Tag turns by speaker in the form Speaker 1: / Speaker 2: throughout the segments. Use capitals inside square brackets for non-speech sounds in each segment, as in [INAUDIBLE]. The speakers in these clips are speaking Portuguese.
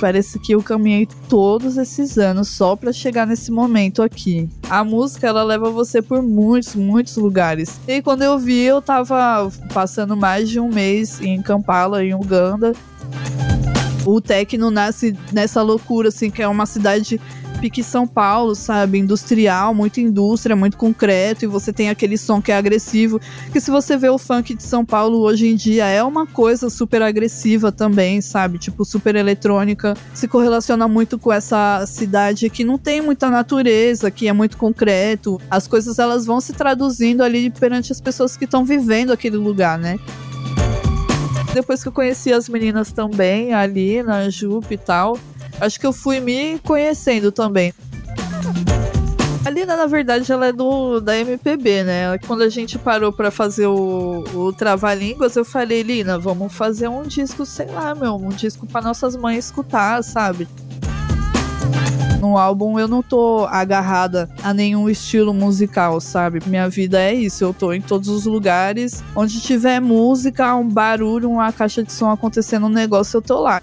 Speaker 1: parece que eu caminhei todos esses anos só para chegar nesse momento aqui. A música ela leva você por muitos, muitos lugares. E quando eu vi, eu tava passando mais de um mês em Kampala, em Uganda. O techno nasce nessa loucura, assim, que é uma cidade pique São Paulo, sabe? Industrial, muita indústria, muito concreto, e você tem aquele som que é agressivo. Que se você vê o funk de São Paulo hoje em dia, é uma coisa super agressiva também, sabe? Tipo, super eletrônica. Se correlaciona muito com essa cidade que não tem muita natureza, que é muito concreto. As coisas elas vão se traduzindo ali perante as pessoas que estão vivendo aquele lugar, né? Depois que eu conheci as meninas também, ali na Jupe e tal, acho que eu fui me conhecendo também. A Lina, na verdade, ela é do da MPB, né? Quando a gente parou para fazer o, o Trava-Línguas, eu falei, Lina, vamos fazer um disco, sei lá, meu, um disco para nossas mães escutar, sabe? No álbum eu não tô agarrada a nenhum estilo musical, sabe? Minha vida é isso, eu tô em todos os lugares onde tiver música, um barulho, uma caixa de som acontecendo um negócio, eu tô lá.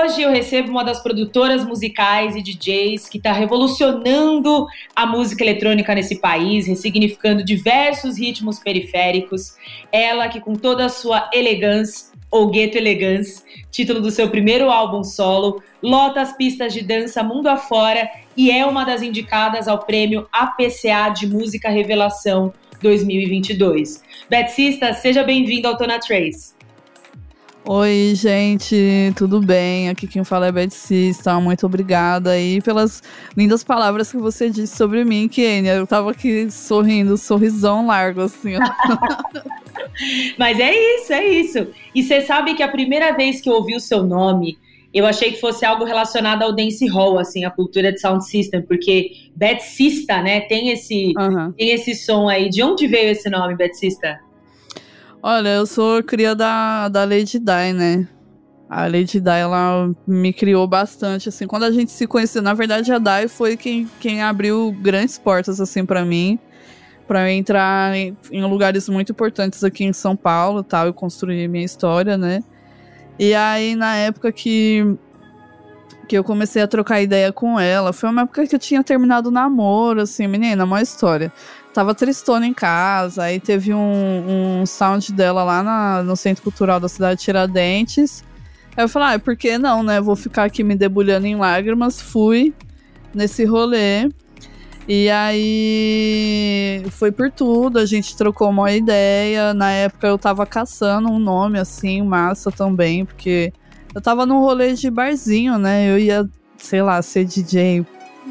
Speaker 2: Hoje eu recebo uma das produtoras musicais e DJs que está revolucionando a música eletrônica nesse país, ressignificando diversos ritmos periféricos. Ela que com toda a sua elegância, ou Gueto Elegance, título do seu primeiro álbum solo, lota as pistas de dança mundo afora e é uma das indicadas ao prêmio APCA de Música Revelação 2022. Betsista, seja bem-vindo ao Tona Trace.
Speaker 1: Oi, gente, tudo bem? Aqui quem fala é Beth Cista. Muito obrigada aí pelas lindas palavras que você disse sobre mim, Kenia. Eu tava aqui sorrindo, sorrisão largo, assim. [LAUGHS]
Speaker 2: Mas é isso, é isso. E você sabe que a primeira vez que eu ouvi o seu nome, eu achei que fosse algo relacionado ao dance hall, assim, a cultura de sound system, porque Beth Sista, né, tem esse, uhum. tem esse som aí. De onde veio esse nome, Beth Sista?
Speaker 1: Olha, eu sou cria da, da Lady Di, né? A Lady Di, ela me criou bastante, assim. Quando a gente se conheceu, na verdade, a Dai foi quem, quem abriu grandes portas, assim, para mim. para entrar em, em, lugares muito importantes aqui em São Paulo, tal. Eu construí minha história, né? E aí, na época que que eu comecei a trocar ideia com ela. Foi uma época que eu tinha terminado o namoro, assim, menina, uma história tava tristona em casa, aí teve um, um sound dela lá na, no Centro Cultural da cidade de Tiradentes. Aí eu falei, ah, por que não, né? Vou ficar aqui me debulhando em lágrimas. Fui nesse rolê. E aí foi por tudo, a gente trocou uma ideia. Na época eu tava caçando um nome assim, massa também, porque eu tava num rolê de barzinho, né? Eu ia, sei lá, ser DJ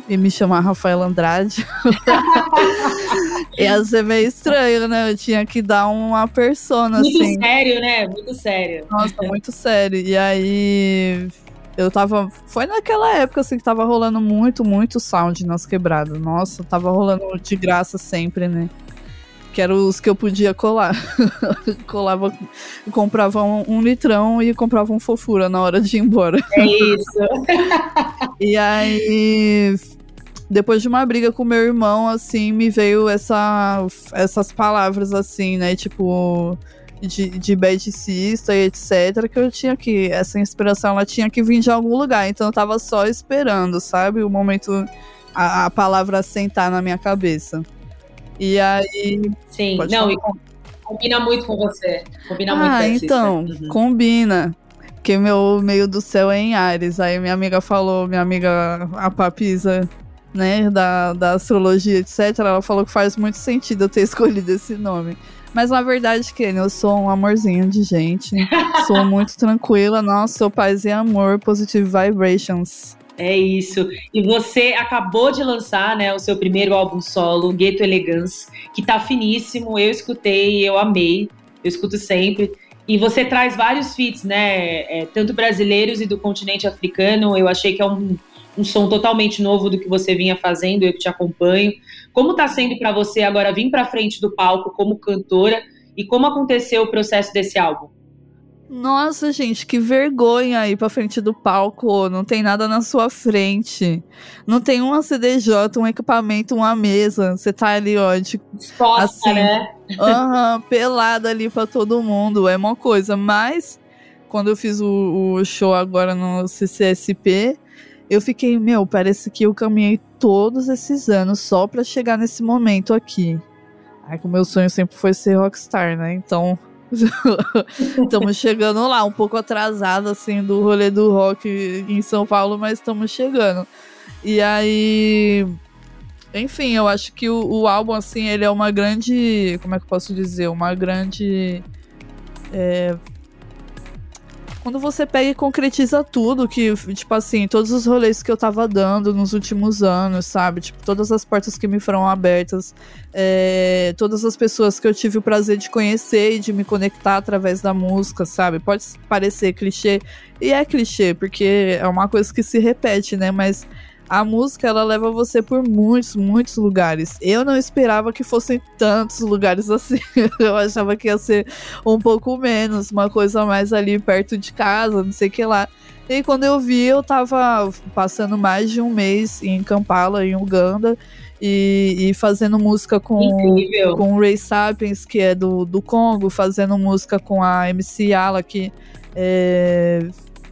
Speaker 1: e me chamar Rafael Andrade. [LAUGHS] Ia ser meio estranho, né? Eu tinha que dar uma persona,
Speaker 2: muito
Speaker 1: assim.
Speaker 2: Muito sério, né? Muito sério.
Speaker 1: Nossa, muito sério. E aí. Eu tava. Foi naquela época, assim, que tava rolando muito, muito sound nas quebradas. Nossa, tava rolando de graça sempre, né? Que eram os que eu podia colar. [LAUGHS] Colava, comprava um, um, litrão e comprava um fofura na hora de ir embora.
Speaker 2: É isso. [LAUGHS]
Speaker 1: e aí, depois de uma briga com meu irmão, assim, me veio essa, essas palavras, assim, né? Tipo, de, de bedicista e etc. Que eu tinha que. Essa inspiração ela tinha que vir de algum lugar. Então eu tava só esperando, sabe? O momento. A, a palavra sentar na minha cabeça. E aí.
Speaker 2: Sim, não, e combina muito com você. Combina
Speaker 1: ah,
Speaker 2: muito com
Speaker 1: Ah, então, uhum. combina. Porque meu meio do céu é em Ares. Aí minha amiga falou, minha amiga a Papisa, né, da, da astrologia, etc., ela falou que faz muito sentido eu ter [LAUGHS] escolhido esse nome. Mas na verdade, Kenny, eu sou um amorzinho de gente. sou muito tranquila. Nossa, sou paz e amor, positive vibrations.
Speaker 2: É isso. E você acabou de lançar, né, o seu primeiro álbum solo, Ghetto Elegance, que tá finíssimo. Eu escutei, eu amei. Eu escuto sempre. E você traz vários feats, né, é, tanto brasileiros e do continente africano. Eu achei que é um, um som totalmente novo do que você vinha fazendo, eu que te acompanho. Como tá sendo para você agora vir para frente do palco como cantora e como aconteceu o processo desse álbum?
Speaker 1: Nossa, gente, que vergonha aí pra frente do palco. Não tem nada na sua frente. Não tem uma CDJ, um equipamento, uma mesa. Você tá ali, ó, de,
Speaker 2: Exposta, assim, né?
Speaker 1: Uhum, pelada ali pra todo mundo. É uma coisa. Mas, quando eu fiz o, o show agora no CCSP, eu fiquei, meu, parece que eu caminhei todos esses anos só pra chegar nesse momento aqui. Ai, que o meu sonho sempre foi ser rockstar, né? Então [LAUGHS] estamos chegando lá, um pouco atrasado, assim, do rolê do rock em São Paulo, mas estamos chegando. E aí. Enfim, eu acho que o, o, álbum, assim, ele é uma grande. Como é que eu posso dizer? Uma grande. É, quando você pega e concretiza tudo, que, tipo assim, todos os rolês que eu tava dando nos últimos anos, sabe? Tipo, todas as portas que me foram abertas, é, todas as pessoas que eu tive o prazer de conhecer e de me conectar através da música, sabe? Pode parecer clichê, e é clichê, porque é uma coisa que se repete, né? Mas a música ela leva você por muitos, muitos lugares. Eu não esperava que fossem tantos lugares [LAUGHS] assim. Eu achava que ia ser um pouco menos, uma coisa mais ali perto de casa, não sei o que lá. E quando eu vi, eu tava passando mais de um mês em Kampala, em Uganda, e, e fazendo música com, com o Ray Sapiens, que é do, do Congo, fazendo música com a MC Ala, que, é,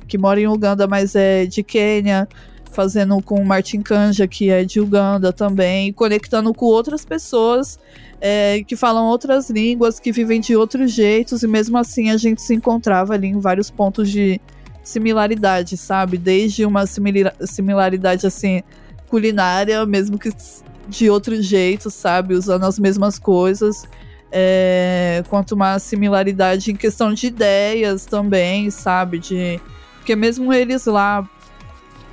Speaker 1: que mora em Uganda, mas é de Quênia fazendo com o Martin Kanja, que é de Uganda também, conectando com outras pessoas é, que falam outras línguas, que vivem de outros jeitos, e mesmo assim a gente se encontrava ali em vários pontos de similaridade, sabe? Desde uma similaridade assim culinária, mesmo que de outro jeito, sabe? Usando as mesmas coisas. É, quanto uma similaridade em questão de ideias também, sabe? De porque mesmo eles lá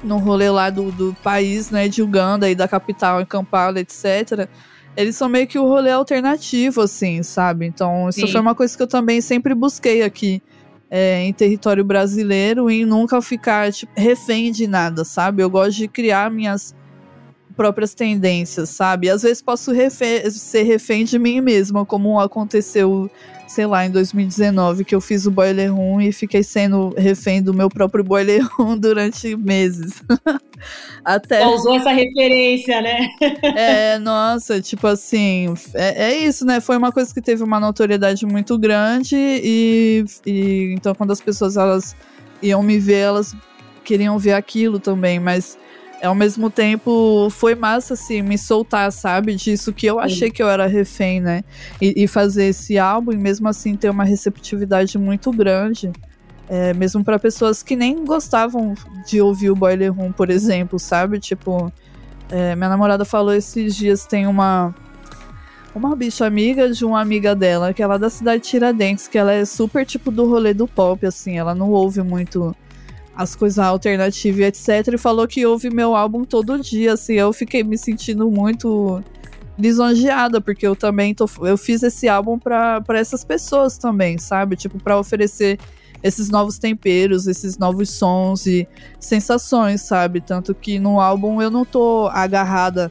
Speaker 1: no rolê lá do, do país, né, de Uganda e da capital, em Kampala, etc., eles são meio que o rolê alternativo, assim, sabe? Então, isso Sim. foi uma coisa que eu também sempre busquei aqui é, em território brasileiro e nunca ficar tipo, refém de nada, sabe? Eu gosto de criar minhas próprias tendências, sabe? Às vezes posso refe ser refém de mim mesma, como aconteceu sei lá, em 2019, que eu fiz o Boiler Room e fiquei sendo refém do meu próprio Boiler [LAUGHS] Room durante meses. [LAUGHS]
Speaker 2: Até. Só usou essa referência, né?
Speaker 1: é, [LAUGHS] nossa, tipo assim, é, é, isso, né? Foi uma coisa que teve uma notoriedade muito grande e, e então quando as pessoas elas iam me ver, elas queriam ver aquilo também, mas ao mesmo tempo foi massa, assim, me soltar, sabe? Disso que eu achei que eu era refém, né? E, e fazer esse álbum e mesmo assim ter uma receptividade muito grande. É, mesmo para pessoas que nem gostavam de ouvir o Boiler Room, por exemplo, sabe? Tipo, é, minha namorada falou esses dias, tem uma uma bicha amiga de uma amiga dela, que é lá da cidade de Tiradentes, que ela é super tipo do rolê do pop, assim, ela não ouve muito as coisas alternativas, etc. E falou que ouve meu álbum todo dia, assim. Eu fiquei me sentindo muito lisonjeada, porque eu também tô, eu fiz esse álbum para essas pessoas também, sabe? Tipo, para oferecer esses novos temperos, esses novos sons e sensações, sabe? Tanto que no álbum eu não tô agarrada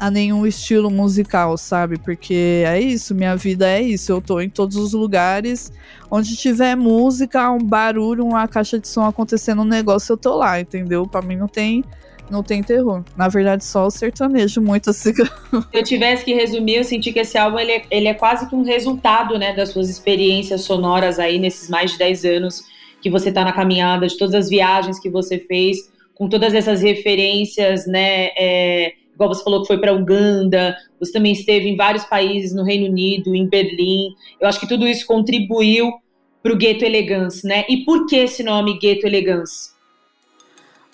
Speaker 1: a nenhum estilo musical, sabe? Porque é isso, minha vida é isso. Eu tô em todos os lugares onde tiver música, um barulho, uma caixa de som acontecendo um negócio, eu tô lá, entendeu? Para mim não tem não tem terror. Na verdade, só o sertanejo muito assim. Se
Speaker 2: eu tivesse que resumir, eu senti que esse álbum ele é, ele é quase que um resultado, né, das suas experiências sonoras aí nesses mais de 10 anos que você tá na caminhada, de todas as viagens que você fez, com todas essas referências, né, é, igual você falou que foi para Uganda, você também esteve em vários países, no Reino Unido, em Berlim. Eu acho que tudo isso contribuiu para o Gueto Elegance, né? E por que esse nome Gueto Elegance?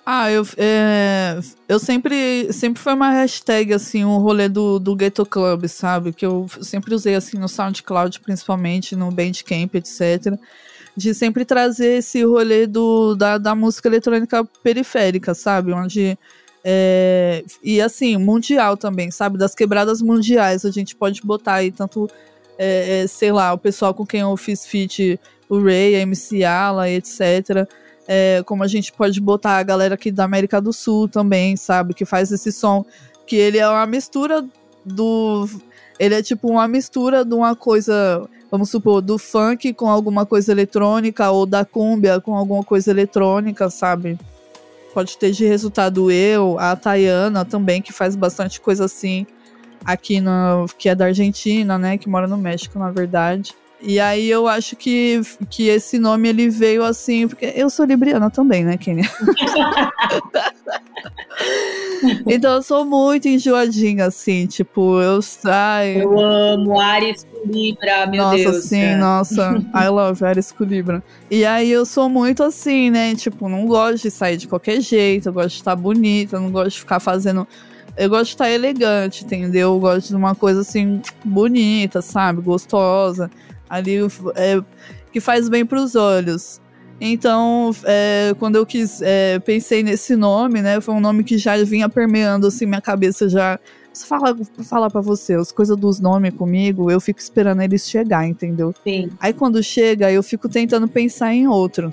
Speaker 1: Ah, eu, é, eu sempre, sempre foi uma hashtag, assim, o um rolê do, do Ghetto Club, sabe? Que eu sempre usei, assim, no SoundCloud, principalmente, no Bandcamp, etc. de sempre trazer esse rolê do, da, da música eletrônica periférica, sabe? Onde. É, e assim, mundial também, sabe? Das quebradas mundiais, a gente pode botar aí tanto, é, é, sei lá, o pessoal com quem eu fiz feat, o Ray, a MC Ala, etc. É, como a gente pode botar a galera aqui da América do Sul também, sabe? Que faz esse som, que ele é uma mistura do. Ele é tipo uma mistura de uma coisa vamos supor, do funk com alguma coisa eletrônica ou da cúmbia com alguma coisa eletrônica, sabe? Pode ter de resultado eu, a Tayana também, que faz bastante coisa assim aqui no, que é da Argentina, né, que mora no México, na verdade. E aí eu acho que, que esse nome ele veio assim, porque eu sou libriana também, né, Kenia? [LAUGHS] então eu sou muito enjoadinha, assim, tipo, eu saio.
Speaker 2: Eu amo Ares com Libra, meu
Speaker 1: nossa,
Speaker 2: Deus.
Speaker 1: Nossa, sim, nossa. I love Ares com Libra. E aí eu sou muito assim, né? Tipo, não gosto de sair de qualquer jeito, eu gosto de estar bonita, não gosto de ficar fazendo. Eu gosto de estar elegante, entendeu? Eu gosto de uma coisa assim, bonita, sabe? Gostosa. Ali, é, que faz bem para os olhos. Então, é, quando eu quis, é, pensei nesse nome, né? Foi um nome que já vinha permeando assim minha cabeça já. Se fala, falar para você, as coisas dos nomes comigo, eu fico esperando eles chegar, entendeu?
Speaker 2: Sim.
Speaker 1: Aí quando chega, eu fico tentando pensar em outro.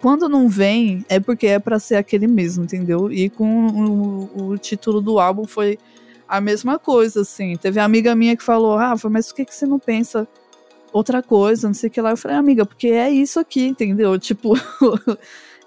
Speaker 1: Quando não vem, é porque é para ser aquele mesmo, entendeu? E com o, o, título do álbum foi a mesma coisa, assim. Teve uma amiga minha que falou, Rafa, mas por que, que você não pensa outra coisa, não sei o que lá. Eu falei, amiga, porque é isso aqui, entendeu? [LAUGHS] Tipo,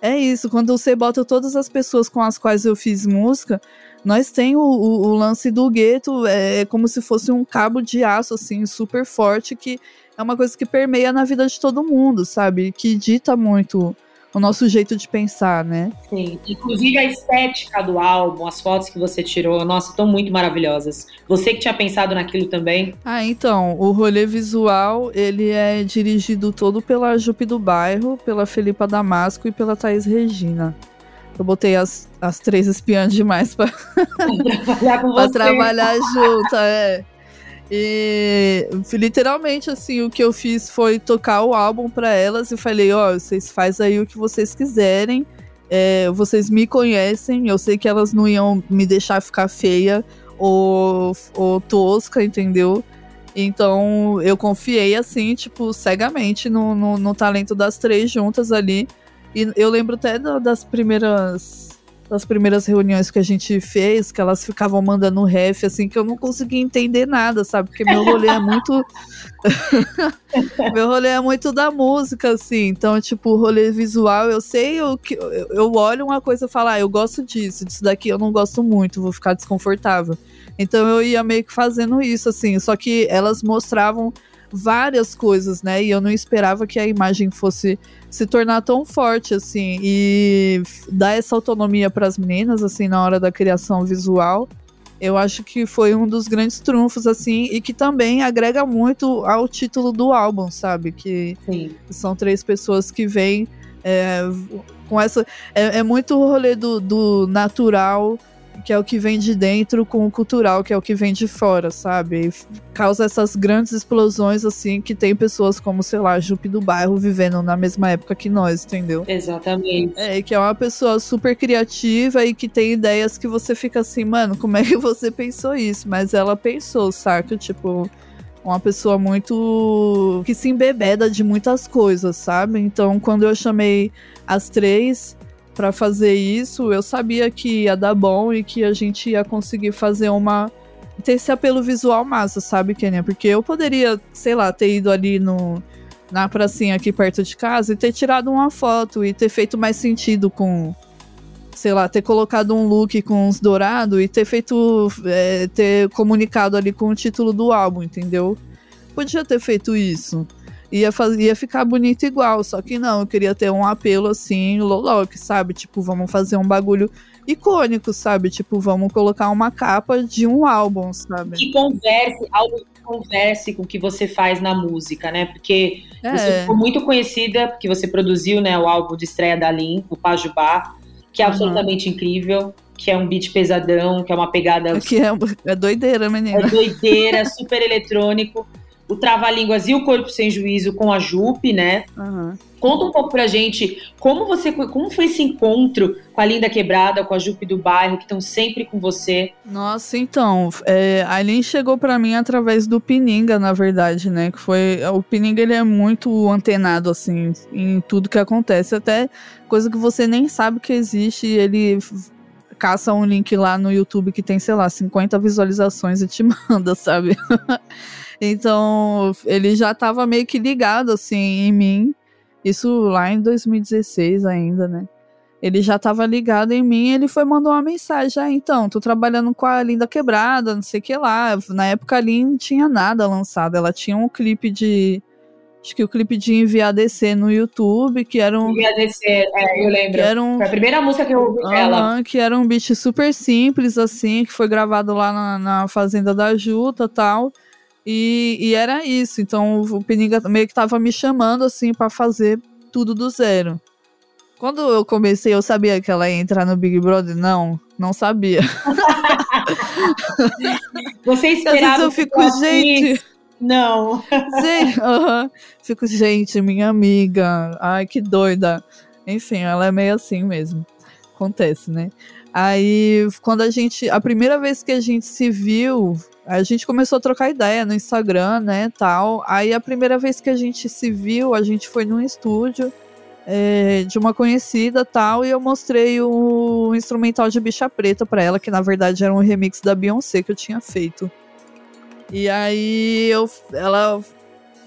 Speaker 1: é isso. Quando você bota todas as pessoas com as quais eu fiz música, nós tem o, o, o lance do gueto, é, é como se fosse um cabo de aço, assim, super forte, que é uma coisa que permeia na vida de todo mundo, sabe? Que dita muito o nosso jeito de pensar, né?
Speaker 2: Sim. Inclusive a estética do álbum, as fotos que você tirou, nossa, estão muito maravilhosas. Você que tinha pensado naquilo também?
Speaker 1: Ah, então, o rolê visual, ele é dirigido todo pela Jupe do Bairro, pela Felipa Damasco e pela Thaís Regina. Eu botei as, as três espiãs demais pra, [LAUGHS]
Speaker 2: trabalhar, com pra
Speaker 1: trabalhar junto, é. E literalmente, assim, o que eu fiz foi tocar o álbum para elas e falei: Ó, oh, vocês fazem aí o que vocês quiserem. É, vocês me conhecem, eu sei que elas não iam me deixar ficar feia ou, ou tosca, entendeu? Então eu confiei assim, tipo, cegamente no, no, no talento das três juntas ali. E eu lembro até das primeiras das primeiras reuniões que a gente fez, que elas ficavam mandando ref, assim, que eu não conseguia entender nada, sabe? Porque meu rolê é muito. [LAUGHS] meu rolê é muito da música, assim. Então, tipo, o rolê visual, eu sei, eu, eu olho uma coisa e falo, ah, eu gosto disso, disso daqui eu não gosto muito, vou ficar desconfortável. Então eu ia meio que fazendo isso, assim. Só que elas mostravam várias coisas, né? E eu não esperava que a imagem fosse se tornar tão forte assim e dar essa autonomia para as meninas assim na hora da criação visual. Eu acho que foi um dos grandes trunfos assim e que também agrega muito ao título do álbum, sabe? Que
Speaker 2: Sim.
Speaker 1: são três pessoas que vêm é, com essa é, é muito o rolê do, do natural que é o que vem de dentro, com o cultural, que é o que vem de fora, sabe? E causa essas grandes explosões, assim, que tem pessoas como, sei lá, Jupe do bairro vivendo na mesma época que nós, entendeu?
Speaker 2: Exatamente.
Speaker 1: É, que é uma pessoa super criativa e que tem ideias que você fica assim, mano, como é que você pensou isso? Mas ela pensou, saca? Tipo uma pessoa muito que se embebeda de muitas coisas, sabe? Então, quando eu chamei as três, para fazer isso, eu sabia que ia dar bom e que a gente ia conseguir fazer uma ter esse apelo visual massa, sabe, Kenia? Porque eu poderia, sei lá, ter ido ali no na pracinha aqui perto de casa e ter tirado uma foto e ter feito mais sentido com sei lá, ter colocado um look com uns dourados e ter feito é, ter comunicado ali com o título do álbum, entendeu? Podia ter feito isso ia, fazer, ia ficar bonito igual. Só que não, eu queria ter um apelo assim, Loloque, sabe? Tipo, vamos fazer um bagulho icônico, sabe? Tipo, vamos colocar uma capa de um álbum, sabe?
Speaker 2: Que converse, algo que converse com o que você faz na música, né? Porque é. você ficou muito conhecida, porque você produziu né, o álbum de estreia da Lin, o Pajubá, que é uhum. absolutamente incrível que é um beat pesadão, que é uma pegada.
Speaker 1: Que é, é doideira, menina.
Speaker 2: É doideira, [LAUGHS] super eletrônico. O Trava-Línguas e o Corpo Sem Juízo com a Jupe, né?
Speaker 1: Uhum.
Speaker 2: Conta um pouco pra gente como você como foi esse encontro com a Linda Quebrada, com a Jupe do bairro, que estão sempre com você.
Speaker 1: Nossa, então, é, a Lin chegou para mim através do Pininga, na verdade, né? Que foi o Pininga ele é muito antenado assim em tudo que acontece, até coisa que você nem sabe que existe, ele caça um link lá no YouTube que tem, sei lá, 50 visualizações e te [LAUGHS] manda, sabe? Então, ele já tava meio que ligado assim em mim isso lá em 2016 ainda, né? Ele já tava ligado em mim, ele foi mandou uma mensagem, ah, então, tô trabalhando com a Linda Quebrada, não sei o que lá. Na época a Lin não tinha nada lançado, ela tinha um clipe de acho que o clipe de Enviar DC no YouTube, que era um.
Speaker 2: Enviar DC, é, eu lembro. Que era um, foi a primeira música que eu ouvi dela.
Speaker 1: Que era um beat super simples, assim, que foi gravado lá na, na Fazenda da Juta e tal. E, e era isso. Então o Peninga meio que tava me chamando assim para fazer tudo do zero. Quando eu comecei, eu sabia que ela ia entrar no Big Brother? Não, não sabia. [LAUGHS]
Speaker 2: Você esperava? Às
Speaker 1: eu fico, gente.
Speaker 2: Não.
Speaker 1: Gente, [LAUGHS] uh -huh. Fico, gente, minha amiga. Ai, que doida. Enfim, ela é meio assim mesmo. Acontece, né? Aí, quando a gente. A primeira vez que a gente se viu, a gente começou a trocar ideia no Instagram, né, tal. Aí a primeira vez que a gente se viu, a gente foi num estúdio é, de uma conhecida, tal, e eu mostrei o instrumental de Bicha Preta para ela, que na verdade era um remix da Beyoncé que eu tinha feito. E aí eu, ela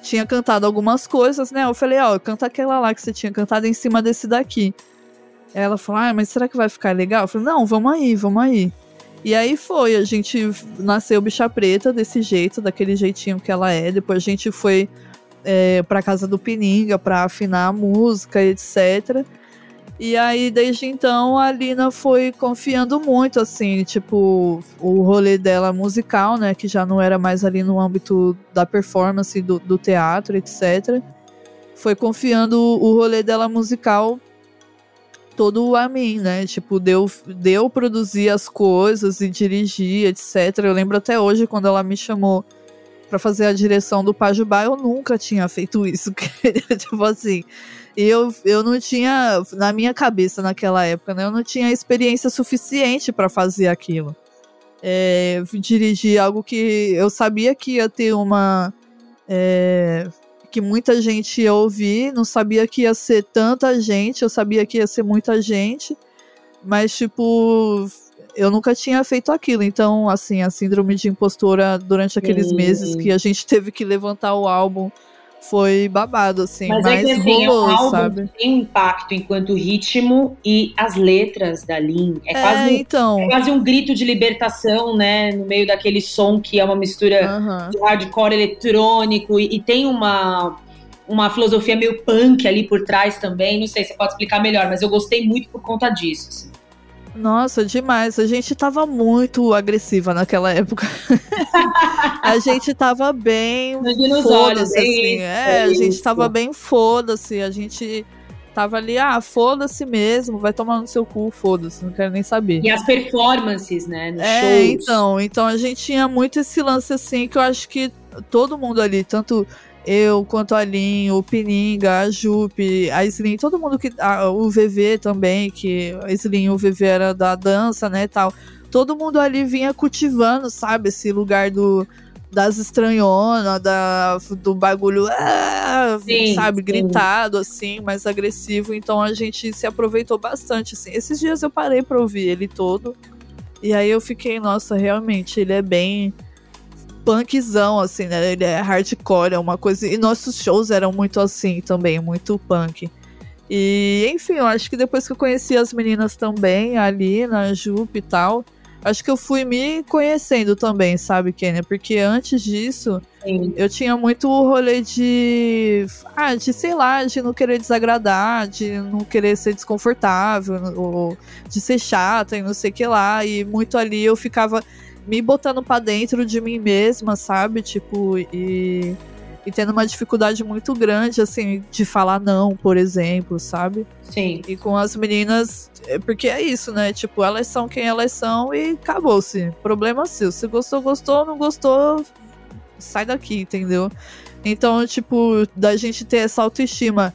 Speaker 1: tinha cantado algumas coisas, né? Eu falei, ó, oh, canta aquela lá que você tinha cantado em cima desse daqui. Ela falou, ah, mas será que vai ficar legal? Eu falei, não, vamos aí, vamos aí. E aí foi, a gente nasceu bicha preta desse jeito, daquele jeitinho que ela é. Depois a gente foi é, pra casa do Pininga pra afinar a música, etc. E aí, desde então, a Lina foi confiando muito, assim, tipo, o rolê dela musical, né? Que já não era mais ali no âmbito da performance, do, do teatro, etc. Foi confiando o rolê dela musical todo a mim, né? Tipo, deu, deu produzir as coisas e dirigir, etc. Eu lembro até hoje quando ela me chamou para fazer a direção do Pajubá, eu nunca tinha feito isso. [LAUGHS] tipo assim. E eu, eu não tinha, na minha cabeça naquela época, né? Eu não tinha experiência suficiente para fazer aquilo. É, dirigir algo que eu sabia que ia ter uma. É, que muita gente ia ouvir, não sabia que ia ser tanta gente, eu sabia que ia ser muita gente, mas tipo, eu nunca tinha feito aquilo. Então, assim, a síndrome de impostora durante aqueles meses que a gente teve que levantar o álbum foi babado, assim. Mas, mas é que, assim, rolou, é um álbum sabe?
Speaker 2: tem impacto enquanto ritmo e as letras da Lin. É, é quase,
Speaker 1: então.
Speaker 2: é quase um grito de libertação, né? No meio daquele som que é uma mistura uhum. de hardcore eletrônico e, e tem uma uma filosofia meio punk ali por trás também. Não sei, você pode explicar melhor, mas eu gostei muito por conta disso. Assim.
Speaker 1: Nossa, demais. A gente tava muito agressiva naquela época. [LAUGHS] a gente tava bem foda-se, assim. É, a gente tava bem foda-se. A gente tava ali, ah, foda-se mesmo, vai tomar no seu cu, foda-se, não quero nem saber.
Speaker 2: E as performances, né,
Speaker 1: é, shows. então, então a gente tinha muito esse lance assim que eu acho que todo mundo ali, tanto eu, quanto a Lin, o Pininga, a Jupe, a Slim, todo mundo que. A, o VV também, que a Slim e o VV era da dança, né, tal. Todo mundo ali vinha cultivando, sabe, esse lugar do das estranhonas, da, do bagulho, ah, sim, sabe, sim. gritado, assim, mais agressivo. Então a gente se aproveitou bastante, assim. Esses dias eu parei pra ouvir ele todo. E aí eu fiquei, nossa, realmente, ele é bem punkzão, assim, né? Ele é hardcore, é uma coisa. E nossos shows eram muito assim também, muito punk. E, enfim, eu acho que depois que eu conheci as meninas também, ali na Jupe e tal, acho que eu fui me conhecendo também, sabe, Kenia? Porque antes disso, Sim. eu tinha muito o rolê de. Ah, de sei lá, de não querer desagradar, de não querer ser desconfortável, ou de ser chata e não sei o que lá. E muito ali eu ficava me botando para dentro de mim mesma, sabe? Tipo, e, e tendo uma dificuldade muito grande, assim, de falar não, por exemplo, sabe?
Speaker 2: Sim.
Speaker 1: E com as meninas, é, porque é isso, né? Tipo, elas são quem elas são e acabou-se. Problema seu. Se gostou, gostou, não gostou, sai daqui, entendeu? Então, tipo, da gente ter essa autoestima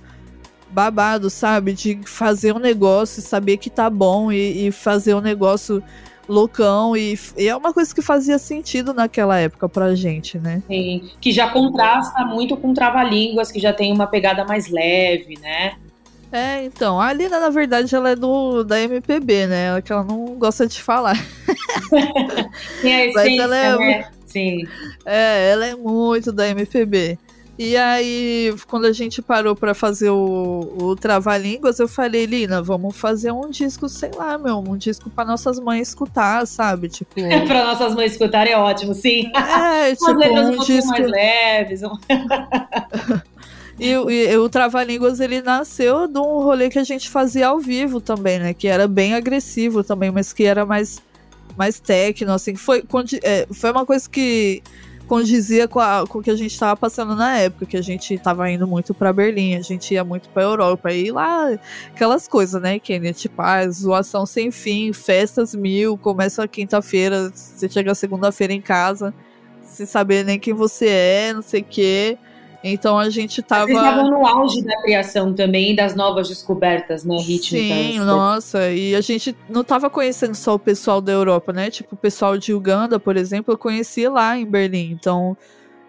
Speaker 1: babado, sabe? De fazer um negócio, saber que tá bom e, e fazer um negócio loucão e, e, é uma coisa que fazia sentido naquela época pra gente, né?
Speaker 2: Sim, que já contrasta muito com Trava-Línguas, que já tem uma pegada mais leve, né?
Speaker 1: É, então, a Alina, na verdade, ela é do, da MPB, né? Ela, que ela não gosta de falar. [LAUGHS]
Speaker 2: é, Mas sim, ela é, né? Sim.
Speaker 1: É, ela é muito da MPB. E aí, quando a gente parou para fazer o, o Trava-Línguas, eu falei, Lina, vamos fazer um disco, sei lá, meu, um disco para nossas mães escutar, sabe? Tipo. [LAUGHS]
Speaker 2: para nossas mães escutarem é ótimo, sim.
Speaker 1: É, [LAUGHS] tipo, um, um disco
Speaker 2: mais leves. [LAUGHS]
Speaker 1: E, e, o Trava-Línguas, ele nasceu de um rolê que a gente fazia ao vivo também, né? Que era bem agressivo também, mas que era mais, mais técnico, assim. Foi, é, foi uma coisa que condizia com, a, com o que a gente estava passando na época, que a gente estava indo muito para Berlim, a gente ia muito para Europa, e lá aquelas coisas, né, Kenya? Tipo, ah, zoação sem fim, festas mil, começa quinta-feira, você chega segunda-feira em casa, sem saber nem quem você é, não sei o quê. Então a gente tava. Vocês
Speaker 2: estavam no auge da criação também, das novas descobertas, né, rítmicas.
Speaker 1: Sim, nossa. E a gente não tava conhecendo só o pessoal da Europa, né? Tipo, o pessoal de Uganda, por exemplo, eu conhecia lá em Berlim. Então.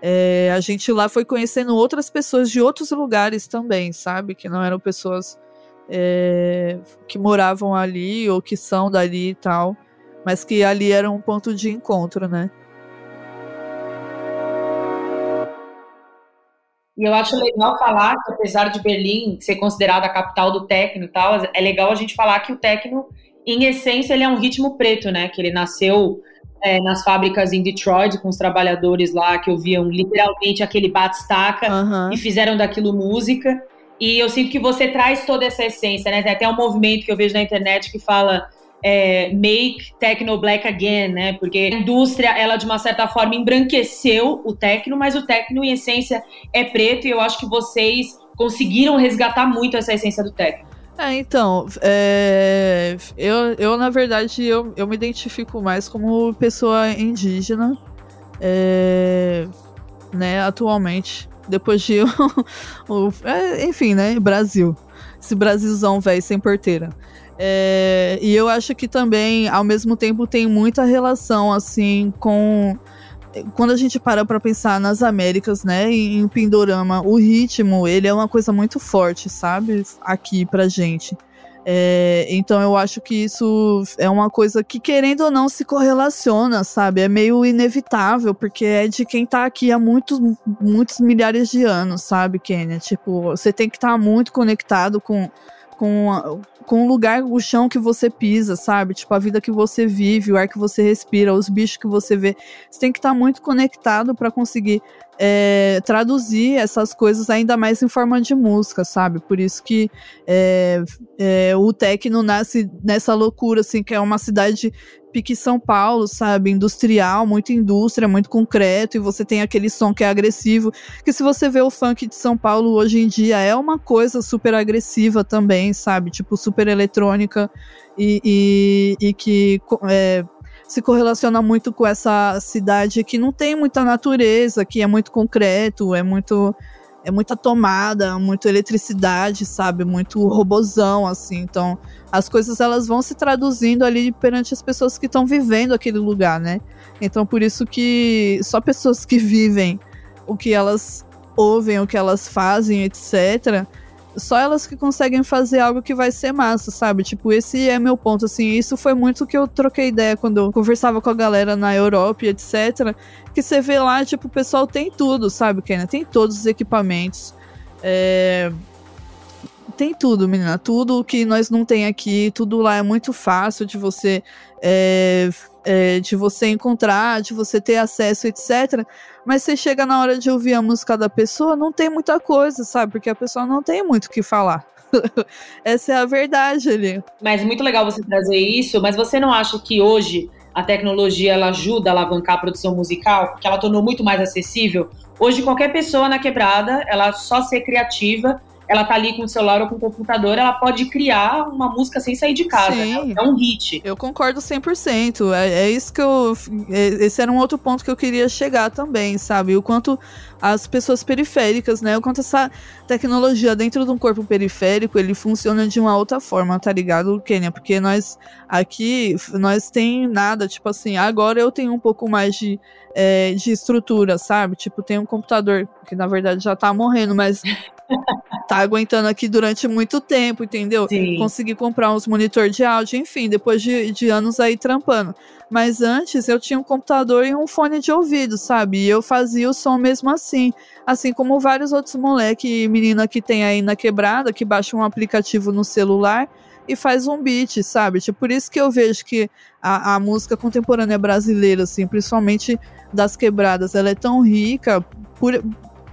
Speaker 1: É, a gente lá foi conhecendo outras pessoas de outros lugares também, sabe? Que não eram pessoas é, que moravam ali ou que são dali e tal, mas que ali era um ponto de encontro, né?
Speaker 2: E eu acho legal falar que, apesar de Berlim ser considerada a capital do techno e tal, é legal a gente falar que o techno, em essência, ele é um ritmo preto, né? Que ele nasceu é, nas fábricas em Detroit, com os trabalhadores lá que ouviam literalmente aquele bate-staca uhum. e fizeram daquilo música. E eu sinto que você traz toda essa essência, né? Tem até um movimento que eu vejo na internet que fala é, make techno black again, né? Porque a indústria, ela de uma certa forma embranqueceu o techno, mas o techno em essência é preto e eu acho que vocês conseguiram resgatar muito essa essência do techno.
Speaker 1: É, então, é, eu, eu, na verdade, eu, eu me identifico mais como pessoa indígena, é, né, atualmente, depois de, [LAUGHS] o, é, enfim, né, Brasil, esse Brasilzão velho sem porteira. É, e eu acho que também, ao mesmo tempo, tem muita relação, assim, com. Quando a gente para pra pensar nas Américas, né, em Pindorama, o ritmo, ele é uma coisa muito forte, sabe? Aqui pra gente. É, então eu acho que isso é uma coisa que, querendo ou não, se correlaciona, sabe? É meio inevitável, porque é de quem tá aqui há muitos, muitos milhares de anos, sabe, Kenya? Tipo, você tem que estar tá muito conectado com, com com o lugar, o chão que você pisa, sabe? Tipo, a vida que você vive, o ar que você respira, os bichos que você vê. Você tem que estar tá muito conectado para conseguir é, traduzir essas coisas ainda mais em forma de música, sabe? Por isso que é, é, o techno nasce nessa loucura, assim, que é uma cidade pique São Paulo, sabe? Industrial, muita indústria, muito concreto, e você tem aquele som que é agressivo. Que se você vê o funk de São Paulo hoje em dia, é uma coisa super agressiva também, sabe? Tipo, super eletrônica e, e, e que é, se correlaciona muito com essa cidade que não tem muita natureza, que é muito concreto, é muito é muita tomada, muita eletricidade, sabe? Muito robozão, assim. Então, as coisas elas vão se traduzindo ali perante as pessoas que estão vivendo aquele lugar, né? Então, por isso que só pessoas que vivem o que elas ouvem, o que elas fazem, etc., só elas que conseguem fazer algo que vai ser massa, sabe? Tipo, esse é meu ponto, assim. Isso foi muito que eu troquei ideia quando eu conversava com a galera na Europa etc. Que você vê lá, tipo, o pessoal tem tudo, sabe, Kenna? Tem todos os equipamentos. É... Tem tudo, menina. Tudo que nós não tem aqui, tudo lá é muito fácil de você. É... É... de você encontrar, de você ter acesso, etc. Mas você chega na hora de ouvir a música da pessoa, não tem muita coisa, sabe? Porque a pessoa não tem muito o que falar. [LAUGHS] Essa é a verdade ali.
Speaker 2: Mas muito legal você trazer isso, mas você não acha que hoje a tecnologia ela ajuda a alavancar a produção musical, porque ela tornou muito mais acessível? Hoje qualquer pessoa na quebrada, ela só ser criativa, ela tá ali com o celular ou com o computador, ela pode criar uma música sem sair de casa. Né? É um hit.
Speaker 1: Eu concordo 100%. É, é isso que eu. É, esse era um outro ponto que eu queria chegar também, sabe? O quanto as pessoas periféricas, né? O quanto essa tecnologia dentro de um corpo periférico, ele funciona de uma outra forma, tá ligado, Kênia? Porque nós aqui, nós tem nada, tipo assim, agora eu tenho um pouco mais de, é, de estrutura, sabe? Tipo, tem um computador que na verdade já tá morrendo, mas tá aguentando aqui durante muito tempo, entendeu? Sim. Consegui comprar uns monitor de áudio, enfim, depois de, de anos aí trampando. Mas antes eu tinha um computador e um fone de ouvido, sabe? E eu fazia o som mesmo assim. Assim como vários outros moleque e menina que tem aí na quebrada, que baixa um aplicativo no celular e faz um beat, sabe? Tipo, por isso que eu vejo que a, a música contemporânea brasileira, assim, principalmente das quebradas, ela é tão rica por,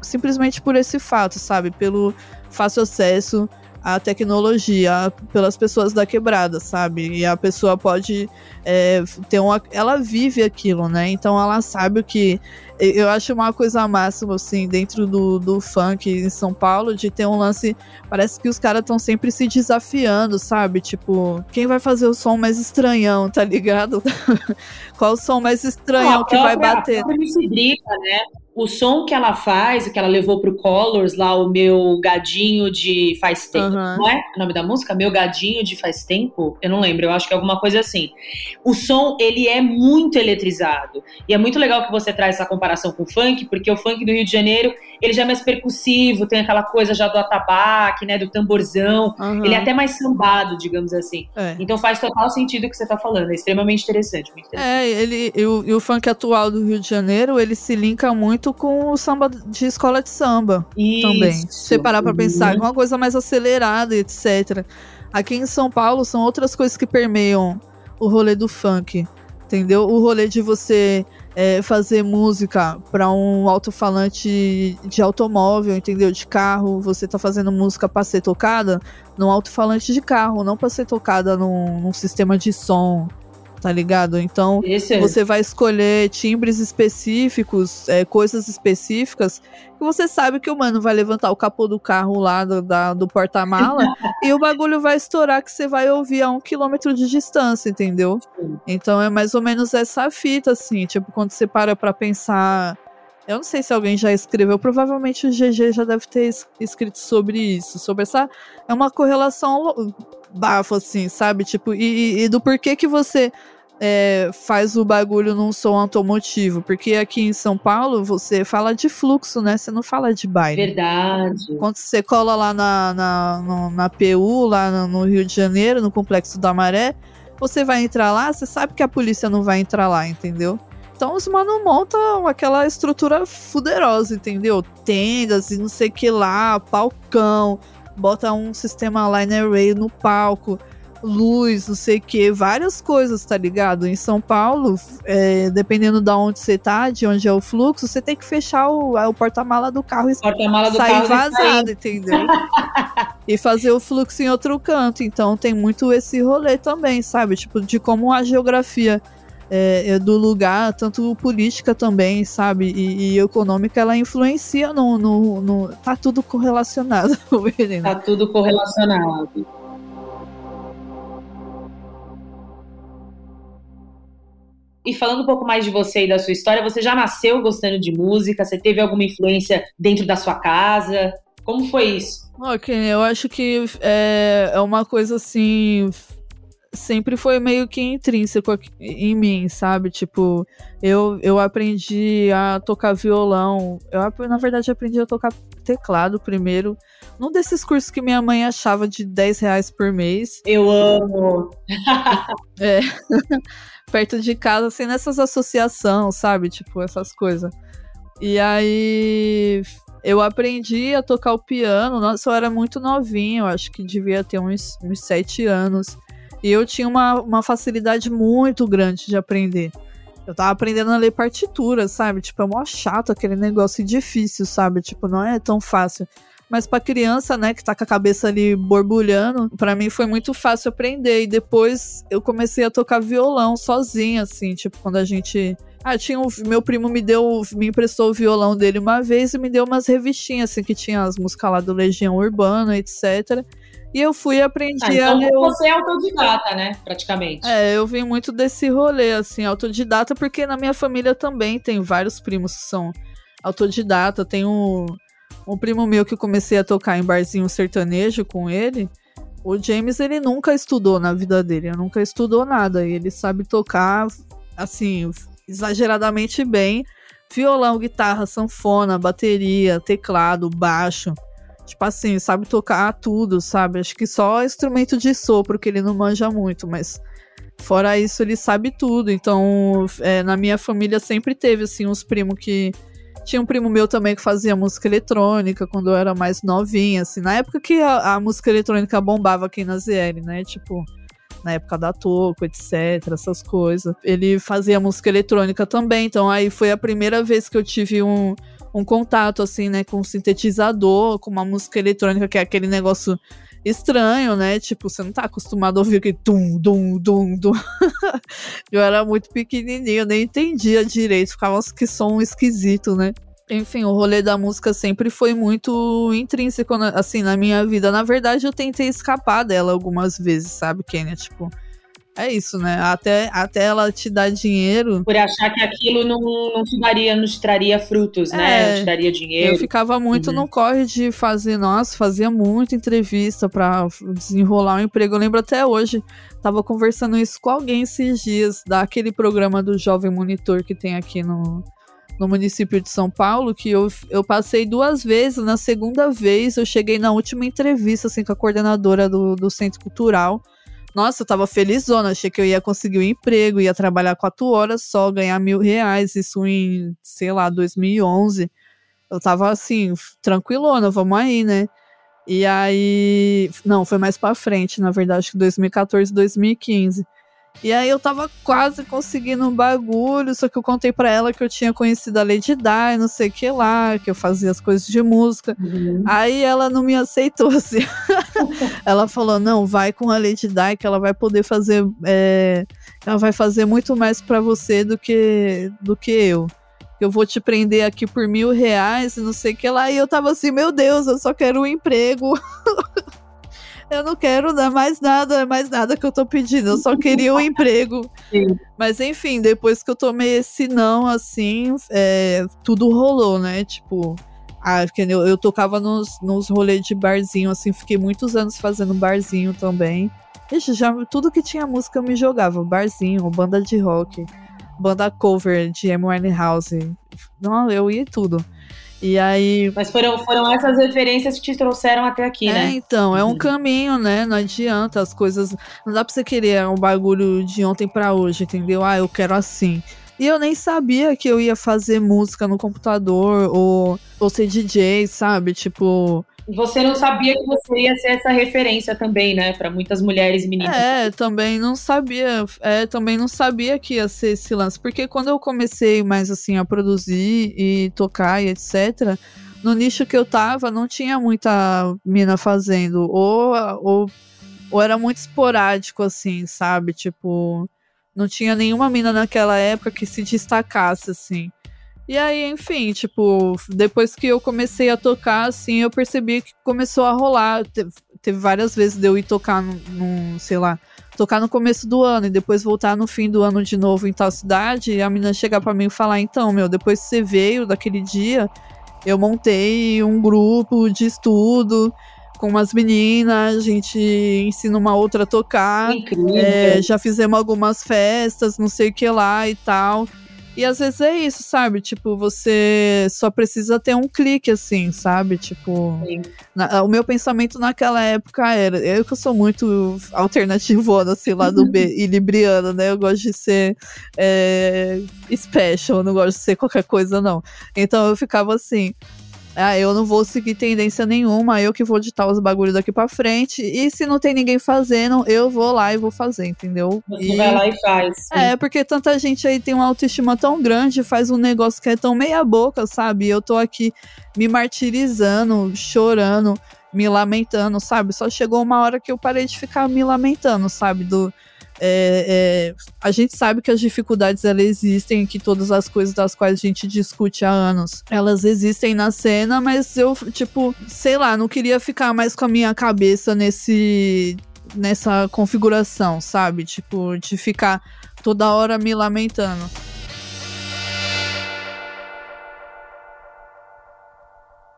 Speaker 1: simplesmente por esse fato, sabe? Pelo fácil acesso à tecnologia pelas pessoas da quebrada, sabe? E a pessoa pode é, ter uma. Ela vive aquilo, né? Então ela sabe o que. Eu acho uma coisa máxima, assim, dentro do, do funk em São Paulo, de ter um lance. Parece que os caras estão sempre se desafiando, sabe? Tipo, quem vai fazer o som mais estranhão, tá ligado? Qual o som mais estranhão que vai bater? A
Speaker 2: se brinca, né? O som que ela faz, que ela levou pro Colors, lá o meu gadinho de faz tempo, uhum. não é o nome da música? Meu gadinho de faz tempo? Eu não lembro, eu acho que é alguma coisa assim. O som, ele é muito eletrizado. E é muito legal que você traz essa comparação com o funk, porque o funk do Rio de Janeiro, ele já é mais percussivo, tem aquela coisa já do atabaque, né, do tamborzão. Uhum. Ele é até mais sambado, digamos assim. É. Então faz total sentido o que você tá falando, é extremamente interessante. interessante.
Speaker 1: É, ele, e o, e o funk atual do Rio de Janeiro, ele se linka muito com o samba de escola de samba Isso. também. Se você parar pra pensar, uhum. uma coisa mais acelerada, etc. Aqui em São Paulo são outras coisas que permeiam o rolê do funk, entendeu? O rolê de você é, fazer música para um alto-falante de automóvel, entendeu? De carro, você tá fazendo música para ser tocada num alto-falante de carro, não para ser tocada num, num sistema de som tá ligado? Então Esse você vai escolher timbres específicos, é, coisas específicas, que você sabe que o mano vai levantar o capô do carro lá do, da, do porta-mala [LAUGHS] e o bagulho vai estourar que você vai ouvir a um quilômetro de distância, entendeu? Então é mais ou menos essa fita, assim, tipo, quando você para pra pensar. Eu não sei se alguém já escreveu, provavelmente o GG já deve ter escrito sobre isso, sobre essa. É uma correlação bafo, assim, sabe? Tipo, e, e do porquê que você é, faz o bagulho num som automotivo. Porque aqui em São Paulo você fala de fluxo, né? Você não fala de baile.
Speaker 2: Verdade.
Speaker 1: Quando você cola lá na, na, no, na PU, lá no Rio de Janeiro, no Complexo da Maré, você vai entrar lá, você sabe que a polícia não vai entrar lá, entendeu? Então os mano montam aquela estrutura fuderosa, entendeu? Tendas e não sei o que lá, palcão, bota um sistema line array no palco, luz, não sei o que, várias coisas, tá ligado? Em São Paulo, é, dependendo de onde você tá, de onde é o fluxo, você tem que fechar o, o porta-mala do carro e do sair carro vazado, entendeu? [LAUGHS] e fazer o fluxo em outro canto. Então tem muito esse rolê também, sabe? Tipo, de como a geografia é, é, do lugar, tanto política também, sabe? E, e econômica, ela influencia no, no, no, Tá tudo correlacionado, [LAUGHS]
Speaker 2: Tá tudo correlacionado. E falando um pouco mais de você e da sua história, você já nasceu gostando de música? Você teve alguma influência dentro da sua casa? Como foi isso?
Speaker 1: Ok, eu acho que é, é uma coisa assim sempre foi meio que intrínseco em mim, sabe? Tipo, eu, eu aprendi a tocar violão. Eu, na verdade, aprendi a tocar teclado primeiro. Num desses cursos que minha mãe achava de 10 reais por mês.
Speaker 2: Eu amo! [LAUGHS]
Speaker 1: é. [LAUGHS] Perto de casa, assim, nessas associações, sabe? Tipo, essas coisas. E aí eu aprendi a tocar o piano. Nossa, eu era muito novinho, acho que devia ter uns, uns 7 anos. E eu tinha uma, uma facilidade muito grande de aprender. Eu tava aprendendo a ler partitura, sabe? Tipo, é mó chato aquele negócio difícil, sabe? Tipo, não é tão fácil. Mas pra criança, né, que tá com a cabeça ali borbulhando, para mim foi muito fácil aprender. E depois eu comecei a tocar violão sozinha, assim, tipo, quando a gente Ah, tinha um, meu primo me deu, me emprestou o violão dele uma vez e me deu umas revistinhas, assim, que tinha as músicas lá do Legião Urbana, etc. E eu fui e aprendi
Speaker 2: ah, então a você é autodidata, né? Praticamente.
Speaker 1: É, eu vim muito desse rolê, assim, autodidata, porque na minha família também tem vários primos que são autodidata. Tem um, um primo meu que comecei a tocar em barzinho sertanejo com ele. O James, ele nunca estudou na vida dele, nunca estudou nada. E ele sabe tocar, assim, exageradamente bem. Violão, guitarra, sanfona, bateria, teclado, baixo. Tipo assim, sabe tocar tudo, sabe? Acho que só instrumento de sopro que ele não manja muito, mas fora isso ele sabe tudo. Então, é, na minha família sempre teve, assim, uns primos que tinha um primo meu também que fazia música eletrônica quando eu era mais novinha, assim, na época que a, a música eletrônica bombava aqui na ZL, né? Tipo, na época da Toco, etc, essas coisas. Ele fazia música eletrônica também, então aí foi a primeira vez que eu tive um, um contato, assim, né, com um sintetizador, com uma música eletrônica, que é aquele negócio estranho, né? Tipo, você não tá acostumado a ouvir aquele tum, dum, dum, dum. [LAUGHS] eu era muito pequenininho, nem entendia direito, ficava que som esquisito, né? Enfim, o rolê da música sempre foi muito intrínseco, assim, na minha vida. Na verdade, eu tentei escapar dela algumas vezes, sabe, Kenia? Tipo, é isso, né? Até, até ela te dar dinheiro.
Speaker 2: Por achar que aquilo não, não te daria, não te traria frutos, né? é, né? Não te daria dinheiro.
Speaker 1: Eu ficava muito uhum. no corre de fazer, nossa, fazia muita entrevista para desenrolar um emprego. Eu lembro até hoje, tava conversando isso com alguém esses dias, daquele programa do Jovem Monitor que tem aqui no, no município de São Paulo, que eu, eu passei duas vezes. Na segunda vez, eu cheguei na última entrevista, assim, com a coordenadora do, do Centro Cultural. Nossa, eu tava felizona, achei que eu ia conseguir um emprego, ia trabalhar quatro horas só, ganhar mil reais, isso em, sei lá, 2011. Eu tava assim, tranquilona, vamos aí, né? E aí. Não, foi mais pra frente, na verdade, acho que 2014, 2015. E aí eu tava quase conseguindo um bagulho, só que eu contei para ela que eu tinha conhecido a Lady Di, não sei o que lá, que eu fazia as coisas de música. Uhum. Aí ela não me aceitou, [LAUGHS] assim. ela falou, não, vai com a Lady Di, que ela vai poder fazer. É, ela vai fazer muito mais para você do que, do que eu. Eu vou te prender aqui por mil reais e não sei o que lá. E eu tava assim, meu Deus, eu só quero um emprego. [LAUGHS] eu não quero dar mais nada, mais nada que eu tô pedindo, eu só queria um [LAUGHS] emprego. Sim. Mas enfim, depois que eu tomei esse não, assim, é, tudo rolou, né? Tipo, ah, eu, eu tocava nos, nos rolês de barzinho, assim, fiquei muitos anos fazendo barzinho também. Ixi, já tudo que tinha música eu me jogava, barzinho, banda de rock, banda cover de M. Winehouse. Não, eu ia tudo. E aí.
Speaker 2: Mas foram, foram essas referências que te trouxeram até aqui,
Speaker 1: é,
Speaker 2: né?
Speaker 1: então, é um uhum. caminho, né? Não adianta as coisas. Não dá pra você querer um bagulho de ontem para hoje, entendeu? Ah, eu quero assim. E eu nem sabia que eu ia fazer música no computador ou, ou ser DJ, sabe? Tipo,
Speaker 2: você não sabia que você ia ser essa referência também, né, para muitas mulheres meninas.
Speaker 1: É, também não sabia, é, também não sabia que ia ser esse lance, porque quando eu comecei mais assim a produzir e tocar e etc, no nicho que eu tava não tinha muita mina fazendo, ou ou, ou era muito esporádico assim, sabe? Tipo, não tinha nenhuma mina naquela época que se destacasse assim. E aí, enfim, tipo, depois que eu comecei a tocar, assim, eu percebi que começou a rolar. Teve, teve várias vezes de eu ir tocar no, sei lá, tocar no começo do ano e depois voltar no fim do ano de novo em tal cidade, e a menina chegar para mim e falar, então, meu, depois que você veio daquele dia, eu montei um grupo de estudo com umas meninas, a gente ensina uma outra a tocar. É, já fizemos algumas festas, não sei o que lá e tal. E às vezes é isso, sabe? Tipo, você só precisa ter um clique, assim, sabe? Tipo, na, o meu pensamento naquela época era. Eu que sou muito alternativona, assim, lá do B e [LAUGHS] libriana, né? Eu gosto de ser é, special, não gosto de ser qualquer coisa, não. Então eu ficava assim. Ah, eu não vou seguir tendência nenhuma, eu que vou ditar os bagulhos daqui pra frente. E se não tem ninguém fazendo, eu vou lá e vou fazer, entendeu?
Speaker 2: Você e... vai lá e faz.
Speaker 1: Sim. É, porque tanta gente aí tem uma autoestima tão grande, faz um negócio que é tão meia boca, sabe? Eu tô aqui me martirizando, chorando, me lamentando, sabe? Só chegou uma hora que eu parei de ficar me lamentando, sabe? Do é, é, a gente sabe que as dificuldades elas existem, que todas as coisas das quais a gente discute há anos, elas existem na cena, mas eu, tipo, sei lá, não queria ficar mais com a minha cabeça nesse nessa configuração, sabe? Tipo, de ficar toda hora me lamentando.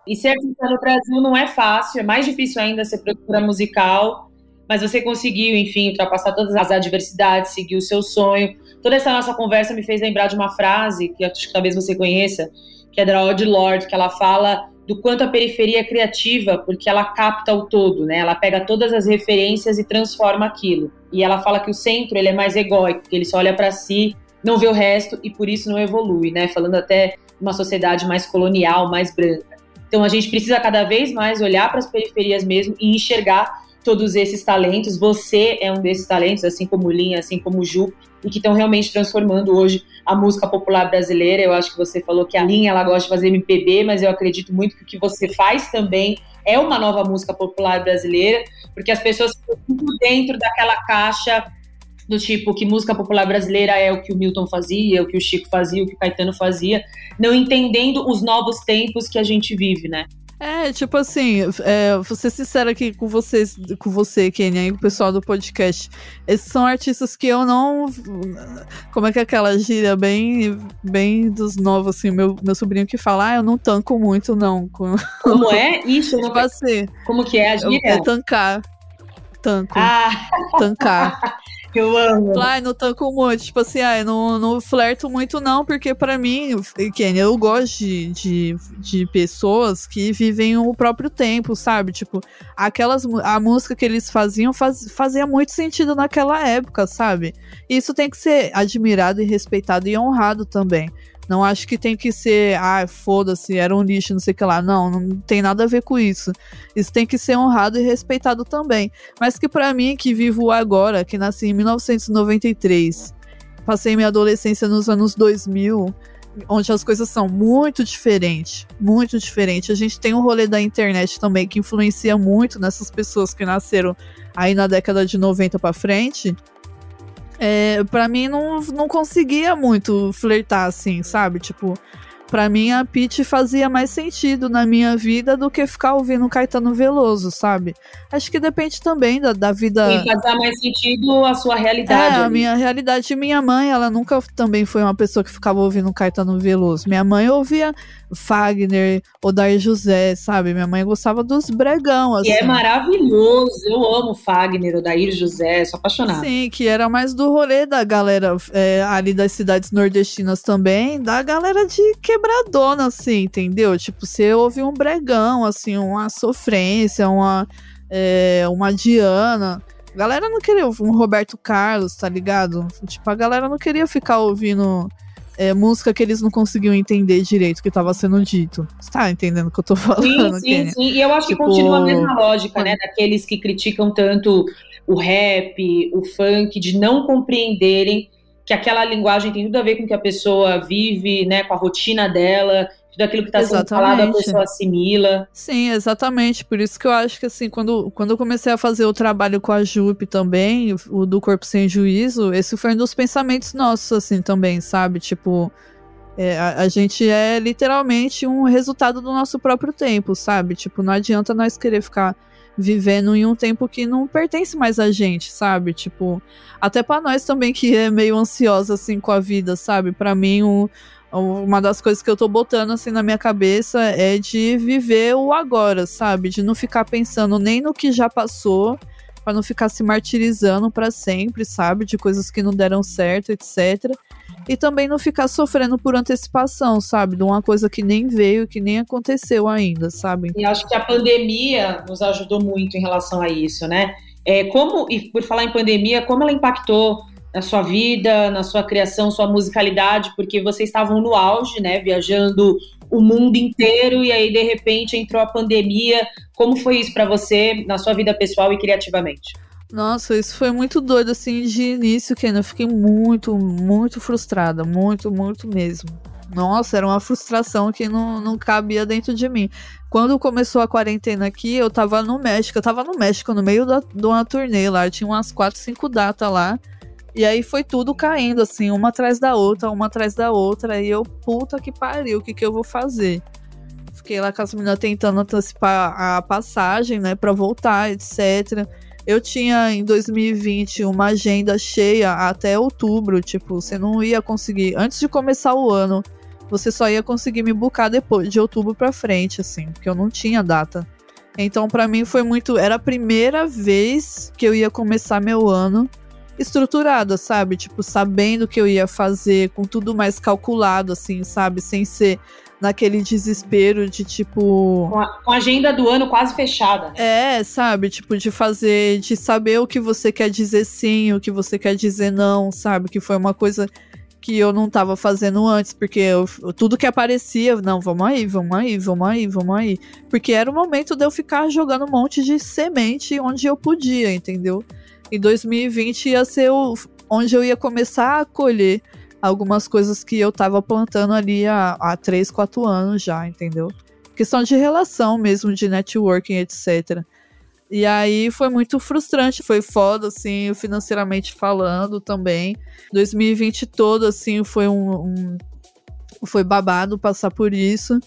Speaker 2: E ser artista no Brasil não é fácil, é mais difícil ainda ser produtora musical mas você conseguiu, enfim, ultrapassar todas as adversidades, seguir o seu sonho. Toda essa nossa conversa me fez lembrar de uma frase que acho que talvez você conheça, que é da Audre Lorde, que ela fala do quanto a periferia é criativa, porque ela capta o todo, né? Ela pega todas as referências e transforma aquilo. E ela fala que o centro ele é mais egóico, que ele só olha para si, não vê o resto e por isso não evolui, né? Falando até uma sociedade mais colonial, mais branca. Então a gente precisa cada vez mais olhar para as periferias mesmo e enxergar todos esses talentos. Você é um desses talentos, assim como Linha, assim como Ju, e que estão realmente transformando hoje a música popular brasileira. Eu acho que você falou que a Linha ela gosta de fazer MPB, mas eu acredito muito que o que você faz também é uma nova música popular brasileira, porque as pessoas ficam dentro daquela caixa do tipo que música popular brasileira é o que o Milton fazia, o que o Chico fazia, o que o Caetano fazia, não entendendo os novos tempos que a gente vive, né?
Speaker 1: É, tipo assim, é, vou ser sincera aqui com vocês, com você, Kenia, e com o pessoal do podcast. Esses são artistas que eu não. Como é que é aquela gíria bem, bem dos novos, assim, meu, meu sobrinho que fala, ah, eu não tanco muito, não. [LAUGHS]
Speaker 2: Como é? Isso,
Speaker 1: tipo assim.
Speaker 2: Como que é a gíria?
Speaker 1: É tancar. Tanco.
Speaker 2: Ah.
Speaker 1: Tancar. [LAUGHS]
Speaker 2: Eu amo.
Speaker 1: Lá, não tanco muito. Tipo assim, eu não, não flerto muito, não, porque para mim, Kenny, eu gosto de, de, de, pessoas que vivem o próprio tempo, sabe? Tipo, aquelas. A música que eles faziam faz, fazia muito sentido naquela época, sabe? Isso tem que ser admirado e respeitado e honrado também. Não acho que tem que ser, ah, foda-se, era um lixo, não sei o que lá. Não, não tem nada a ver com isso. Isso tem que ser honrado e respeitado também. Mas que para mim, que vivo agora, que nasci em 1993, passei minha adolescência nos anos 2000, onde as coisas são muito diferentes, muito diferentes. A gente tem um rolê da internet também que influencia muito nessas pessoas que nasceram aí na década de 90 para frente é, para mim não, não conseguia muito flertar assim, sabe? Tipo, para mim a Pete fazia mais sentido na minha vida do que ficar ouvindo Caetano Veloso, sabe? Acho que depende também da, da vida.
Speaker 2: E mais sentido a sua realidade.
Speaker 1: É, a minha realidade. Minha mãe, ela nunca também foi uma pessoa que ficava ouvindo Caetano Veloso. Minha mãe ouvia Fagner, Odair José, sabe? Minha mãe gostava dos bregão, assim.
Speaker 2: E é maravilhoso. Eu amo Fagner, Odair José, sou apaixonada.
Speaker 1: Sim, que era mais do rolê da galera é, ali das cidades nordestinas também, da galera de quebradona, assim, entendeu? Tipo, você ouve um bregão, assim, uma sofrência, uma, é, uma Diana. A galera não queria um Roberto Carlos, tá ligado? Tipo, a galera não queria ficar ouvindo é, música que eles não conseguiam entender direito o que estava sendo dito. Você tá entendendo o que eu tô falando?
Speaker 2: Sim, sim, sim. E eu acho tipo... que continua a mesma lógica, né? Daqueles que criticam tanto o rap, o funk, de não compreenderem que aquela linguagem tem tudo a ver com o que a pessoa vive, né? Com a rotina dela, tudo aquilo que está sendo falado a pessoa assimila.
Speaker 1: Sim, exatamente. Por isso que eu acho que assim, quando, quando eu comecei a fazer o trabalho com a Jupe também, o do Corpo Sem Juízo, esse foi um dos pensamentos nossos, assim, também, sabe? Tipo, é, a, a, gente é literalmente um resultado do nosso próprio tempo, sabe? Tipo, não adianta nós querer ficar vivendo em um tempo que não pertence mais a gente, sabe? Tipo, até para nós também que é meio ansiosa assim com a vida, sabe? Para mim, um, uma das coisas que eu tô botando assim na minha cabeça é de viver o agora, sabe? De não ficar pensando nem no que já passou, para não ficar se martirizando para sempre, sabe? De coisas que não deram certo, etc. E também não ficar sofrendo por antecipação, sabe? De uma coisa que nem veio, que nem aconteceu ainda, sabe?
Speaker 2: E acho que a pandemia nos ajudou muito em relação a isso, né? É, como, e por falar em pandemia, como ela impactou na sua vida, na sua criação, sua musicalidade, porque vocês estavam no auge, né, viajando o mundo inteiro e aí de repente entrou a pandemia. Como foi isso para você na sua vida pessoal e criativamente?
Speaker 1: Nossa, isso foi muito doido assim de início, que eu fiquei muito, muito frustrada, muito, muito mesmo. Nossa, era uma frustração que não, não cabia dentro de mim. Quando começou a quarentena aqui, eu tava no México. Eu tava no México, no meio da, de uma turnê lá. Tinha umas 4, 5 datas lá. E aí foi tudo caindo, assim, uma atrás da outra, uma atrás da outra. E eu, puta que pariu, o que, que eu vou fazer? Fiquei lá com as meninas tentando antecipar a passagem, né, pra voltar, etc. Eu tinha em 2020 uma agenda cheia até outubro, tipo, você não ia conseguir. Antes de começar o ano, você só ia conseguir me buscar depois de outubro para frente, assim, porque eu não tinha data. Então, para mim foi muito. Era a primeira vez que eu ia começar meu ano estruturada, sabe? Tipo, sabendo o que eu ia fazer, com tudo mais calculado, assim, sabe? Sem ser naquele desespero de tipo.
Speaker 2: Com a, com a, agenda do ano quase fechada.
Speaker 1: É, sabe? Tipo, de fazer, de saber o que você quer dizer sim, o que você quer dizer não, sabe? Que foi uma coisa que eu não tava fazendo antes, porque eu, tudo que aparecia, não, vamos aí, vamos aí, vamos aí, vamos aí. Porque era o momento de eu ficar jogando um monte de semente onde eu podia, entendeu? em 2020 ia ser o, onde eu ia começar a colher algumas coisas que eu tava plantando ali há, há 3, 4 anos já, entendeu? Questão de relação mesmo, de networking, etc. E aí foi muito frustrante, foi foda, assim, financeiramente falando também. 2020 todo, assim, foi um, um foi babado passar por isso.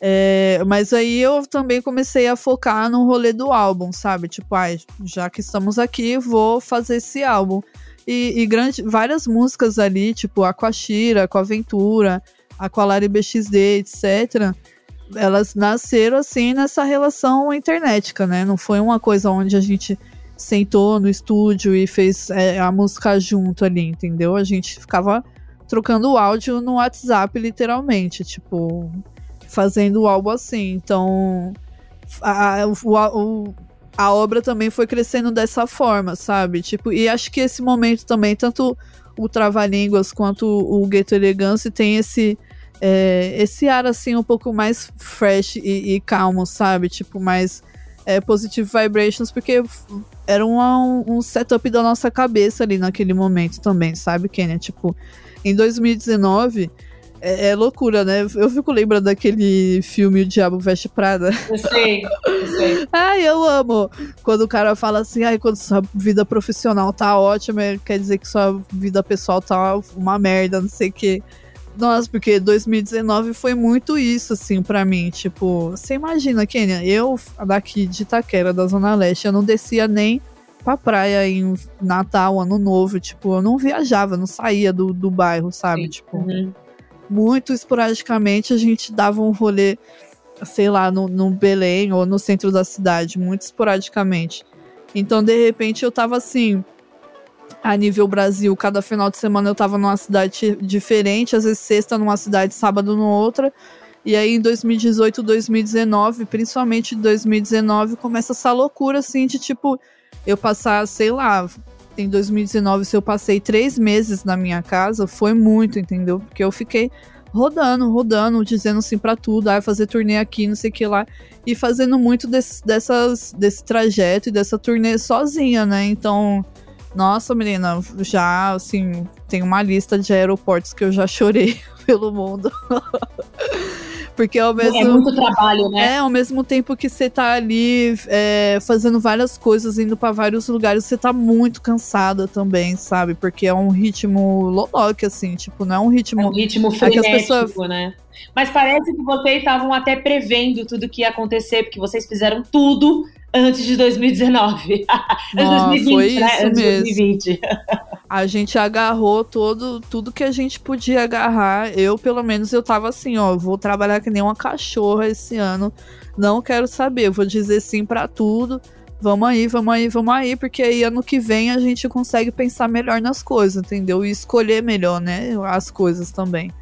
Speaker 1: É, mas aí eu também comecei a focar no rolê do álbum, sabe? Tipo, ai, já que estamos aqui, vou fazer esse álbum. E, e grande, várias músicas ali, tipo Aquashira, Aquaventura, Aqualari BXD, etc. Elas nasceram assim nessa relação internetica, né? Não foi uma coisa onde a gente sentou no estúdio e fez é, a música junto ali, entendeu? A gente ficava trocando áudio no WhatsApp, literalmente. Tipo, fazendo algo assim. Então, a, o, a obra também foi crescendo dessa forma, sabe? Tipo, e acho que esse momento também, tanto o Trava-Línguas quanto o Gueto Elegância tem esse. É, esse ar assim um pouco mais fresh e, e calmo, sabe? Tipo, mais é, positive vibrations, porque era um, um setup da nossa cabeça ali naquele momento também, sabe, Kenya? Tipo, em 2019 é, é, loucura, né? Eu fico lembrando daquele filme O Diabo Veste Prada.
Speaker 2: Eu sei, eu sei. [LAUGHS]
Speaker 1: Ai, eu amo. Quando o cara fala assim, ai, quando sua vida profissional tá ótima, quer dizer que sua vida pessoal tá uma merda, não sei o quê. Nossa, porque 2019 foi muito isso, assim, para mim. Tipo, você imagina, Kênia, eu daqui de Itaquera, da Zona Leste, eu não descia nem pra praia em Natal, Ano Novo. Tipo, eu não viajava, não saía do, do bairro, sabe? Sim. Tipo. Uhum muito esporadicamente a gente dava um rolê, sei lá, no, no Belém ou no centro da cidade, muito esporadicamente. Então, de repente, eu tava assim, a nível Brasil, cada final de semana eu tava numa cidade diferente, às vezes sexta numa cidade, sábado numa outra. E aí em 2018, 2019, principalmente 2019, começa essa loucura assim de tipo, eu passar, sei lá, em 2019, se eu passei três meses na minha casa, foi muito, entendeu? Porque eu fiquei rodando, rodando, dizendo sim para tudo, ah, fazer turnê aqui, não sei o que lá, e fazendo muito desse, dessas, desse trajeto e dessa turnê sozinha, né? Então, nossa, menina, já, assim, tem uma lista de aeroportos que eu já chorei [LAUGHS] pelo mundo. Porque ao mesmo
Speaker 2: É muito trabalho, né?
Speaker 1: É, ao mesmo tempo que você tá ali é, fazendo várias coisas, indo para vários lugares, você tá muito cansada também, sabe? Porque é um ritmo loloque, assim, tipo, não é um ritmo. É
Speaker 2: um ritmo frenético, é pessoas... né? Mas parece que vocês estavam até prevendo tudo que ia acontecer, porque vocês fizeram tudo antes de 2019.
Speaker 1: Não, 2020, foi né? isso mesmo. 2020. [LAUGHS] a gente agarrou todo, tudo que a gente podia agarrar. Eu, pelo menos, eu tava assim, ó, vou trabalhar que nem uma cachorra esse ano. Não quero saber, vou dizer sim para tudo. Vamos aí, vamos aí, vamos aí, porque aí ano que vem a gente consegue pensar melhor nas coisas, entendeu? E escolher melhor, né, as coisas também.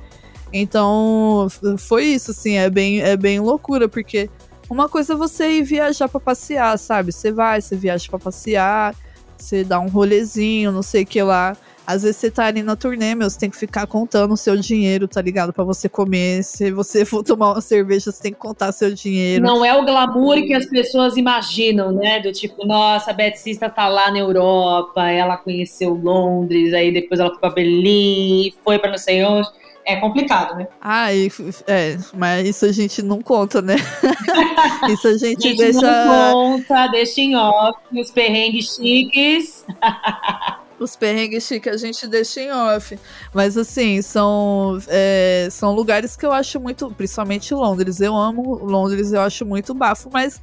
Speaker 1: Então, foi isso, assim, é bem, é bem loucura, porque uma coisa é você ir viajar para passear, sabe? Você vai, você viaja para passear, você dá um rolezinho, não sei o que lá. Às vezes você tá ali na turnê, meu, você tem que ficar contando o seu dinheiro, tá ligado? para você comer. Se você [LAUGHS] for tomar uma cerveja, você tem que contar seu dinheiro.
Speaker 2: Não é o glamour que as pessoas imaginam, né? Do tipo, nossa, a Betsista tá lá na Europa, ela conheceu Londres, aí depois ela foi pra Berlim, foi pra não sei onde é complicado, né? Ah,
Speaker 1: e, é, mas isso a gente não conta, né? [LAUGHS] isso a gente,
Speaker 2: a
Speaker 1: gente deixa.
Speaker 2: Não conta, deixa em off os perrengues chiques. [LAUGHS]
Speaker 1: os perrengues que a gente deixa em off. Mas assim, são, é, são lugares que eu acho muito. Principalmente Londres. Eu amo Londres, eu acho muito bafo, mas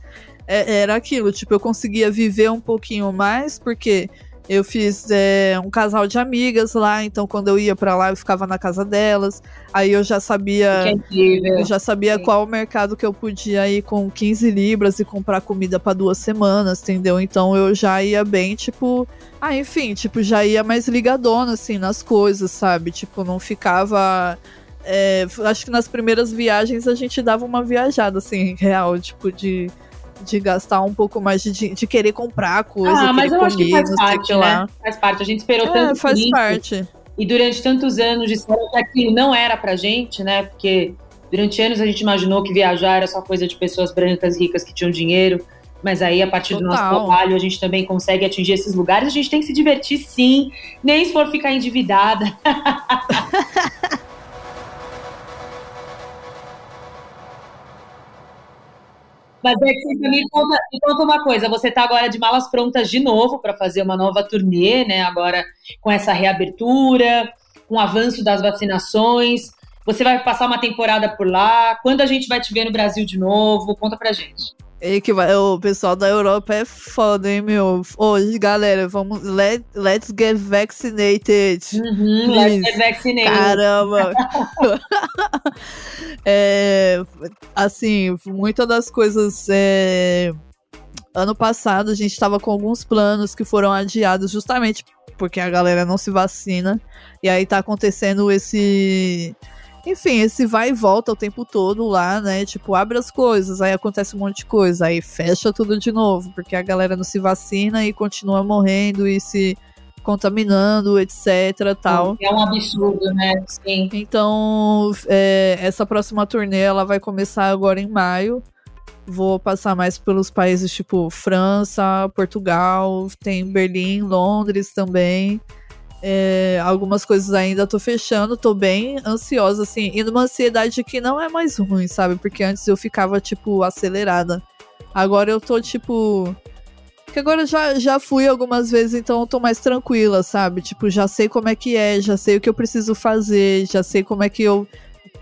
Speaker 1: é, era aquilo, tipo, eu conseguia viver um pouquinho mais, porque eu fiz é, um casal de amigas lá, então quando eu ia para lá eu ficava na casa delas. Aí eu já sabia, eu já sabia Sim. qual o mercado que eu podia ir com 15 libras e comprar comida para duas semanas, entendeu? Então eu já ia bem, tipo, ah, enfim, tipo, já ia mais ligadona assim nas coisas, sabe? Tipo, não ficava é, acho que nas primeiras viagens a gente dava uma viajada assim, real, tipo de de gastar um pouco mais de, de querer comprar coisa.
Speaker 2: Ah, mas eu acho que faz parte, né? Lá. Faz parte. A gente esperou é, tanto
Speaker 1: faz isso, parte.
Speaker 2: E durante tantos anos disseram que aquilo não era pra gente, né? Porque durante anos a gente imaginou que viajar era só coisa de pessoas brancas ricas que tinham dinheiro. Mas aí, a partir Total. do nosso trabalho, a gente também consegue atingir esses lugares. A gente tem que se divertir, sim. Nem se for ficar endividada. [LAUGHS] Mas é que você me conta, me conta uma coisa, você está agora de malas prontas de novo para fazer uma nova turnê, né? Agora com essa reabertura, com o avanço das vacinações. Você vai passar uma temporada por lá? Quando a gente vai te ver no Brasil de novo? Conta pra gente.
Speaker 1: E que vai, o pessoal da Europa é foda, hein, meu? Hoje, galera, vamos. Let, let's get vaccinated.
Speaker 2: Uhum, let's get vaccinated.
Speaker 1: Caramba! [LAUGHS] [LAUGHS] é, assim, muitas das coisas. É, ano passado, a gente estava com alguns planos que foram adiados justamente porque a galera não se vacina. E aí tá acontecendo esse enfim, esse vai e volta o tempo todo lá, né? Tipo, abre as coisas, aí acontece um monte de coisa, aí fecha tudo de novo, porque a galera não se vacina e continua morrendo e se contaminando, etc. tal.
Speaker 2: É um absurdo, né? Sim.
Speaker 1: Então, é, essa próxima turnê ela vai começar agora em maio. Vou passar mais pelos países tipo França, Portugal, tem Berlim, Londres também. É, algumas coisas ainda tô fechando, tô bem ansiosa, assim, e numa ansiedade que não é mais ruim, sabe? Porque antes eu ficava, tipo, acelerada. Agora eu tô, tipo. Que agora eu já, já fui algumas vezes, então eu tô mais tranquila, sabe? Tipo, já sei como é que é, já sei o que eu preciso fazer, já sei como é que eu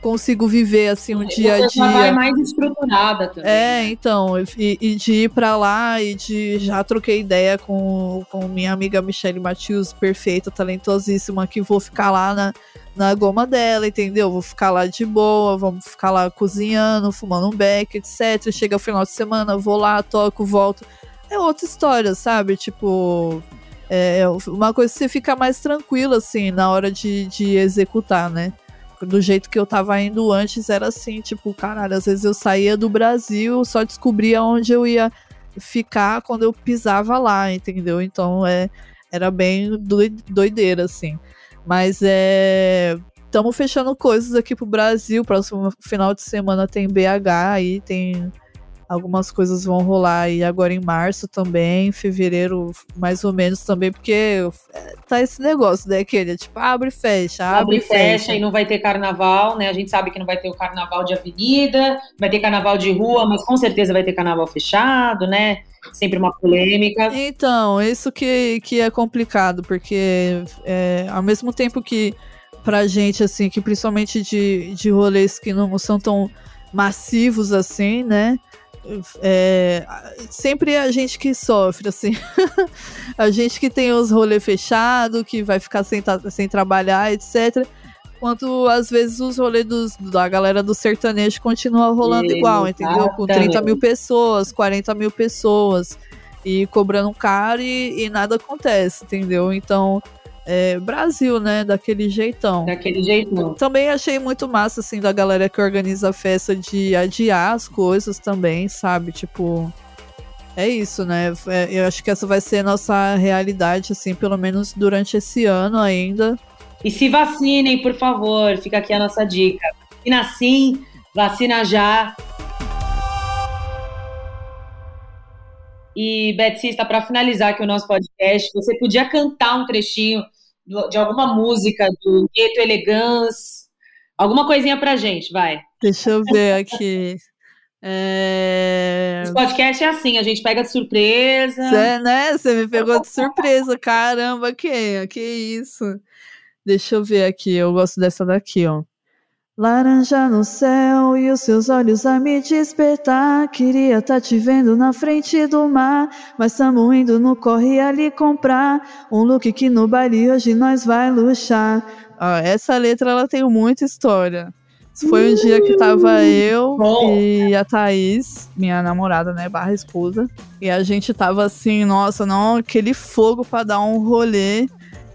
Speaker 1: consigo viver assim um dia a dia.
Speaker 2: Vai mais estruturada também.
Speaker 1: É, né? então, e, e, de ir para lá e de já troquei ideia com, com minha amiga Michelle Matius, perfeita, talentosíssima, que vou ficar lá na, na goma dela, entendeu? Vou ficar lá de boa, vamos ficar lá cozinhando, fumando um beck, etc. Chega o final de semana, vou lá, toco, volto. É outra história, sabe? Tipo, é uma coisa que você fica mais tranquilo, assim, na hora de, de executar, né? Do jeito que eu tava indo antes, era assim, tipo, caralho, às vezes eu saía do Brasil, só descobria onde eu ia ficar quando eu pisava lá, entendeu? Então é, era bem doideira, assim. Mas é. Estamos fechando coisas aqui pro Brasil. Próximo final de semana tem BH aí, tem Algumas coisas vão rolar aí agora em março também, fevereiro mais ou menos também, porque é, tá esse negócio, né, que ele tipo, abre e fecha, abre, abre e fecha.
Speaker 2: fecha. e não vai ter carnaval, né? A gente sabe que não vai ter o carnaval de avenida, vai ter carnaval de rua, mas com certeza vai ter carnaval fechado, né? Sempre uma polêmica.
Speaker 1: Então, isso que, que é complicado, porque é, ao mesmo tempo que pra gente, assim, que principalmente de, de rolês que não são tão massivos assim, né? É, sempre a gente que sofre, assim. [LAUGHS] a gente que tem os rolês fechados, que vai ficar sem, sem trabalhar, etc. Quanto às vezes os rolês dos, da galera do sertanejo continuam rolando igual, entendeu? Com 30 mil pessoas, 40 mil pessoas. E cobrando caro e, e nada acontece, entendeu? Então é, Brasil, né? Daquele jeitão.
Speaker 2: Daquele jeitão.
Speaker 1: Também achei muito massa, assim, da galera que organiza a festa de adiar as coisas também, sabe? Tipo. É isso, né? É, eu acho que essa vai ser a nossa realidade, assim, pelo menos durante esse ano ainda.
Speaker 2: E se vacinem, por favor. Fica aqui a nossa dica. Vacina sim, vacina já. E, Betsy, está para finalizar aqui o nosso podcast, você podia cantar um trechinho de alguma música do Gueto Elegance, alguma coisinha pra gente, vai.
Speaker 1: Deixa eu ver aqui. É...
Speaker 2: Podcast é assim, a gente pega de surpresa.
Speaker 1: Cê, né? Você me pegou de surpresa. Caramba, que, que isso. Deixa eu ver aqui, eu gosto dessa daqui, ó. Laranja no céu e os seus olhos a me despertar. Queria tá te vendo na frente do mar, mas tamo indo no corre ali comprar um look que no baile hoje nós vai luxar. Ó, essa letra ela tem muita história. Foi um dia que tava eu
Speaker 2: Bom.
Speaker 1: e a Thaís, minha namorada, né, barra esposa, e a gente tava assim, nossa, não, aquele fogo pra dar um rolê.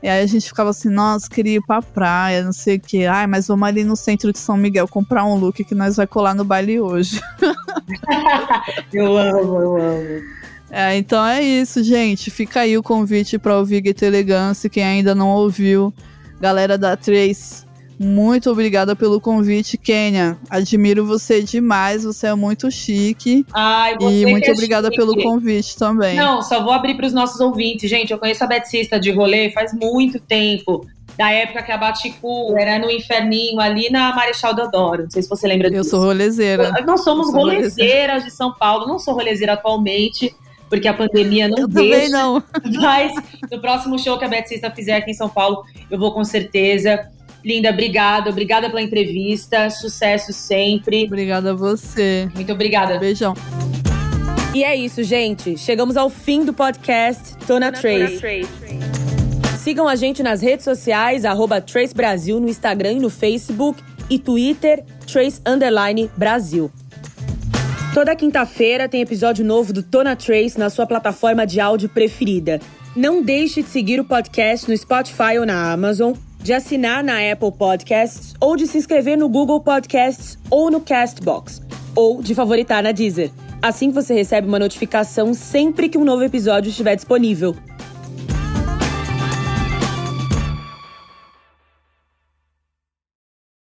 Speaker 1: E aí a gente ficava assim, nossa, queria ir pra praia, não sei o que. Ai, mas vamos ali no centro de São Miguel comprar um look que nós vai colar no baile hoje. [LAUGHS]
Speaker 2: Eu amo, eu amo.
Speaker 1: É, então é isso, gente. Fica aí o convite para ouvir Gueto Elegância. Quem ainda não ouviu, galera da Trace, muito obrigada pelo convite, Kênia. Admiro você demais, você é muito chique.
Speaker 2: Ai, você
Speaker 1: E muito
Speaker 2: é
Speaker 1: obrigada
Speaker 2: chique.
Speaker 1: pelo convite também.
Speaker 2: Não, só vou abrir para os nossos ouvintes. Gente, eu conheço a Betsista de rolê faz muito tempo. Da época que a Baticu era no Inferninho, ali na Marechal Deodoro. Não sei se você lembra
Speaker 1: Eu
Speaker 2: disso.
Speaker 1: sou rolezeira.
Speaker 2: Nós somos
Speaker 1: Eu
Speaker 2: rolezeiras de São Paulo. Não sou rolezeira atualmente, porque a pandemia não
Speaker 1: Eu
Speaker 2: deixa.
Speaker 1: também não. [LAUGHS]
Speaker 2: Mas no próximo show que a Betsista fizer aqui em São Paulo, eu vou com certeza. Linda, obrigada. Obrigada pela entrevista. Sucesso sempre.
Speaker 1: Obrigada a você.
Speaker 2: Muito obrigada.
Speaker 1: Beijão.
Speaker 3: E é isso, gente. Chegamos ao fim do podcast Tona Trace. Sigam a gente nas redes sociais, arroba Trace Brasil no Instagram e no Facebook e Twitter, Trace Underline Brasil. Toda quinta-feira tem episódio novo do Tona Trace na sua plataforma de áudio preferida. Não deixe de seguir o podcast no Spotify ou na Amazon, de assinar na Apple Podcasts ou de se inscrever no Google Podcasts ou no Castbox, ou de favoritar na Deezer. Assim você recebe uma notificação sempre que um novo episódio estiver disponível.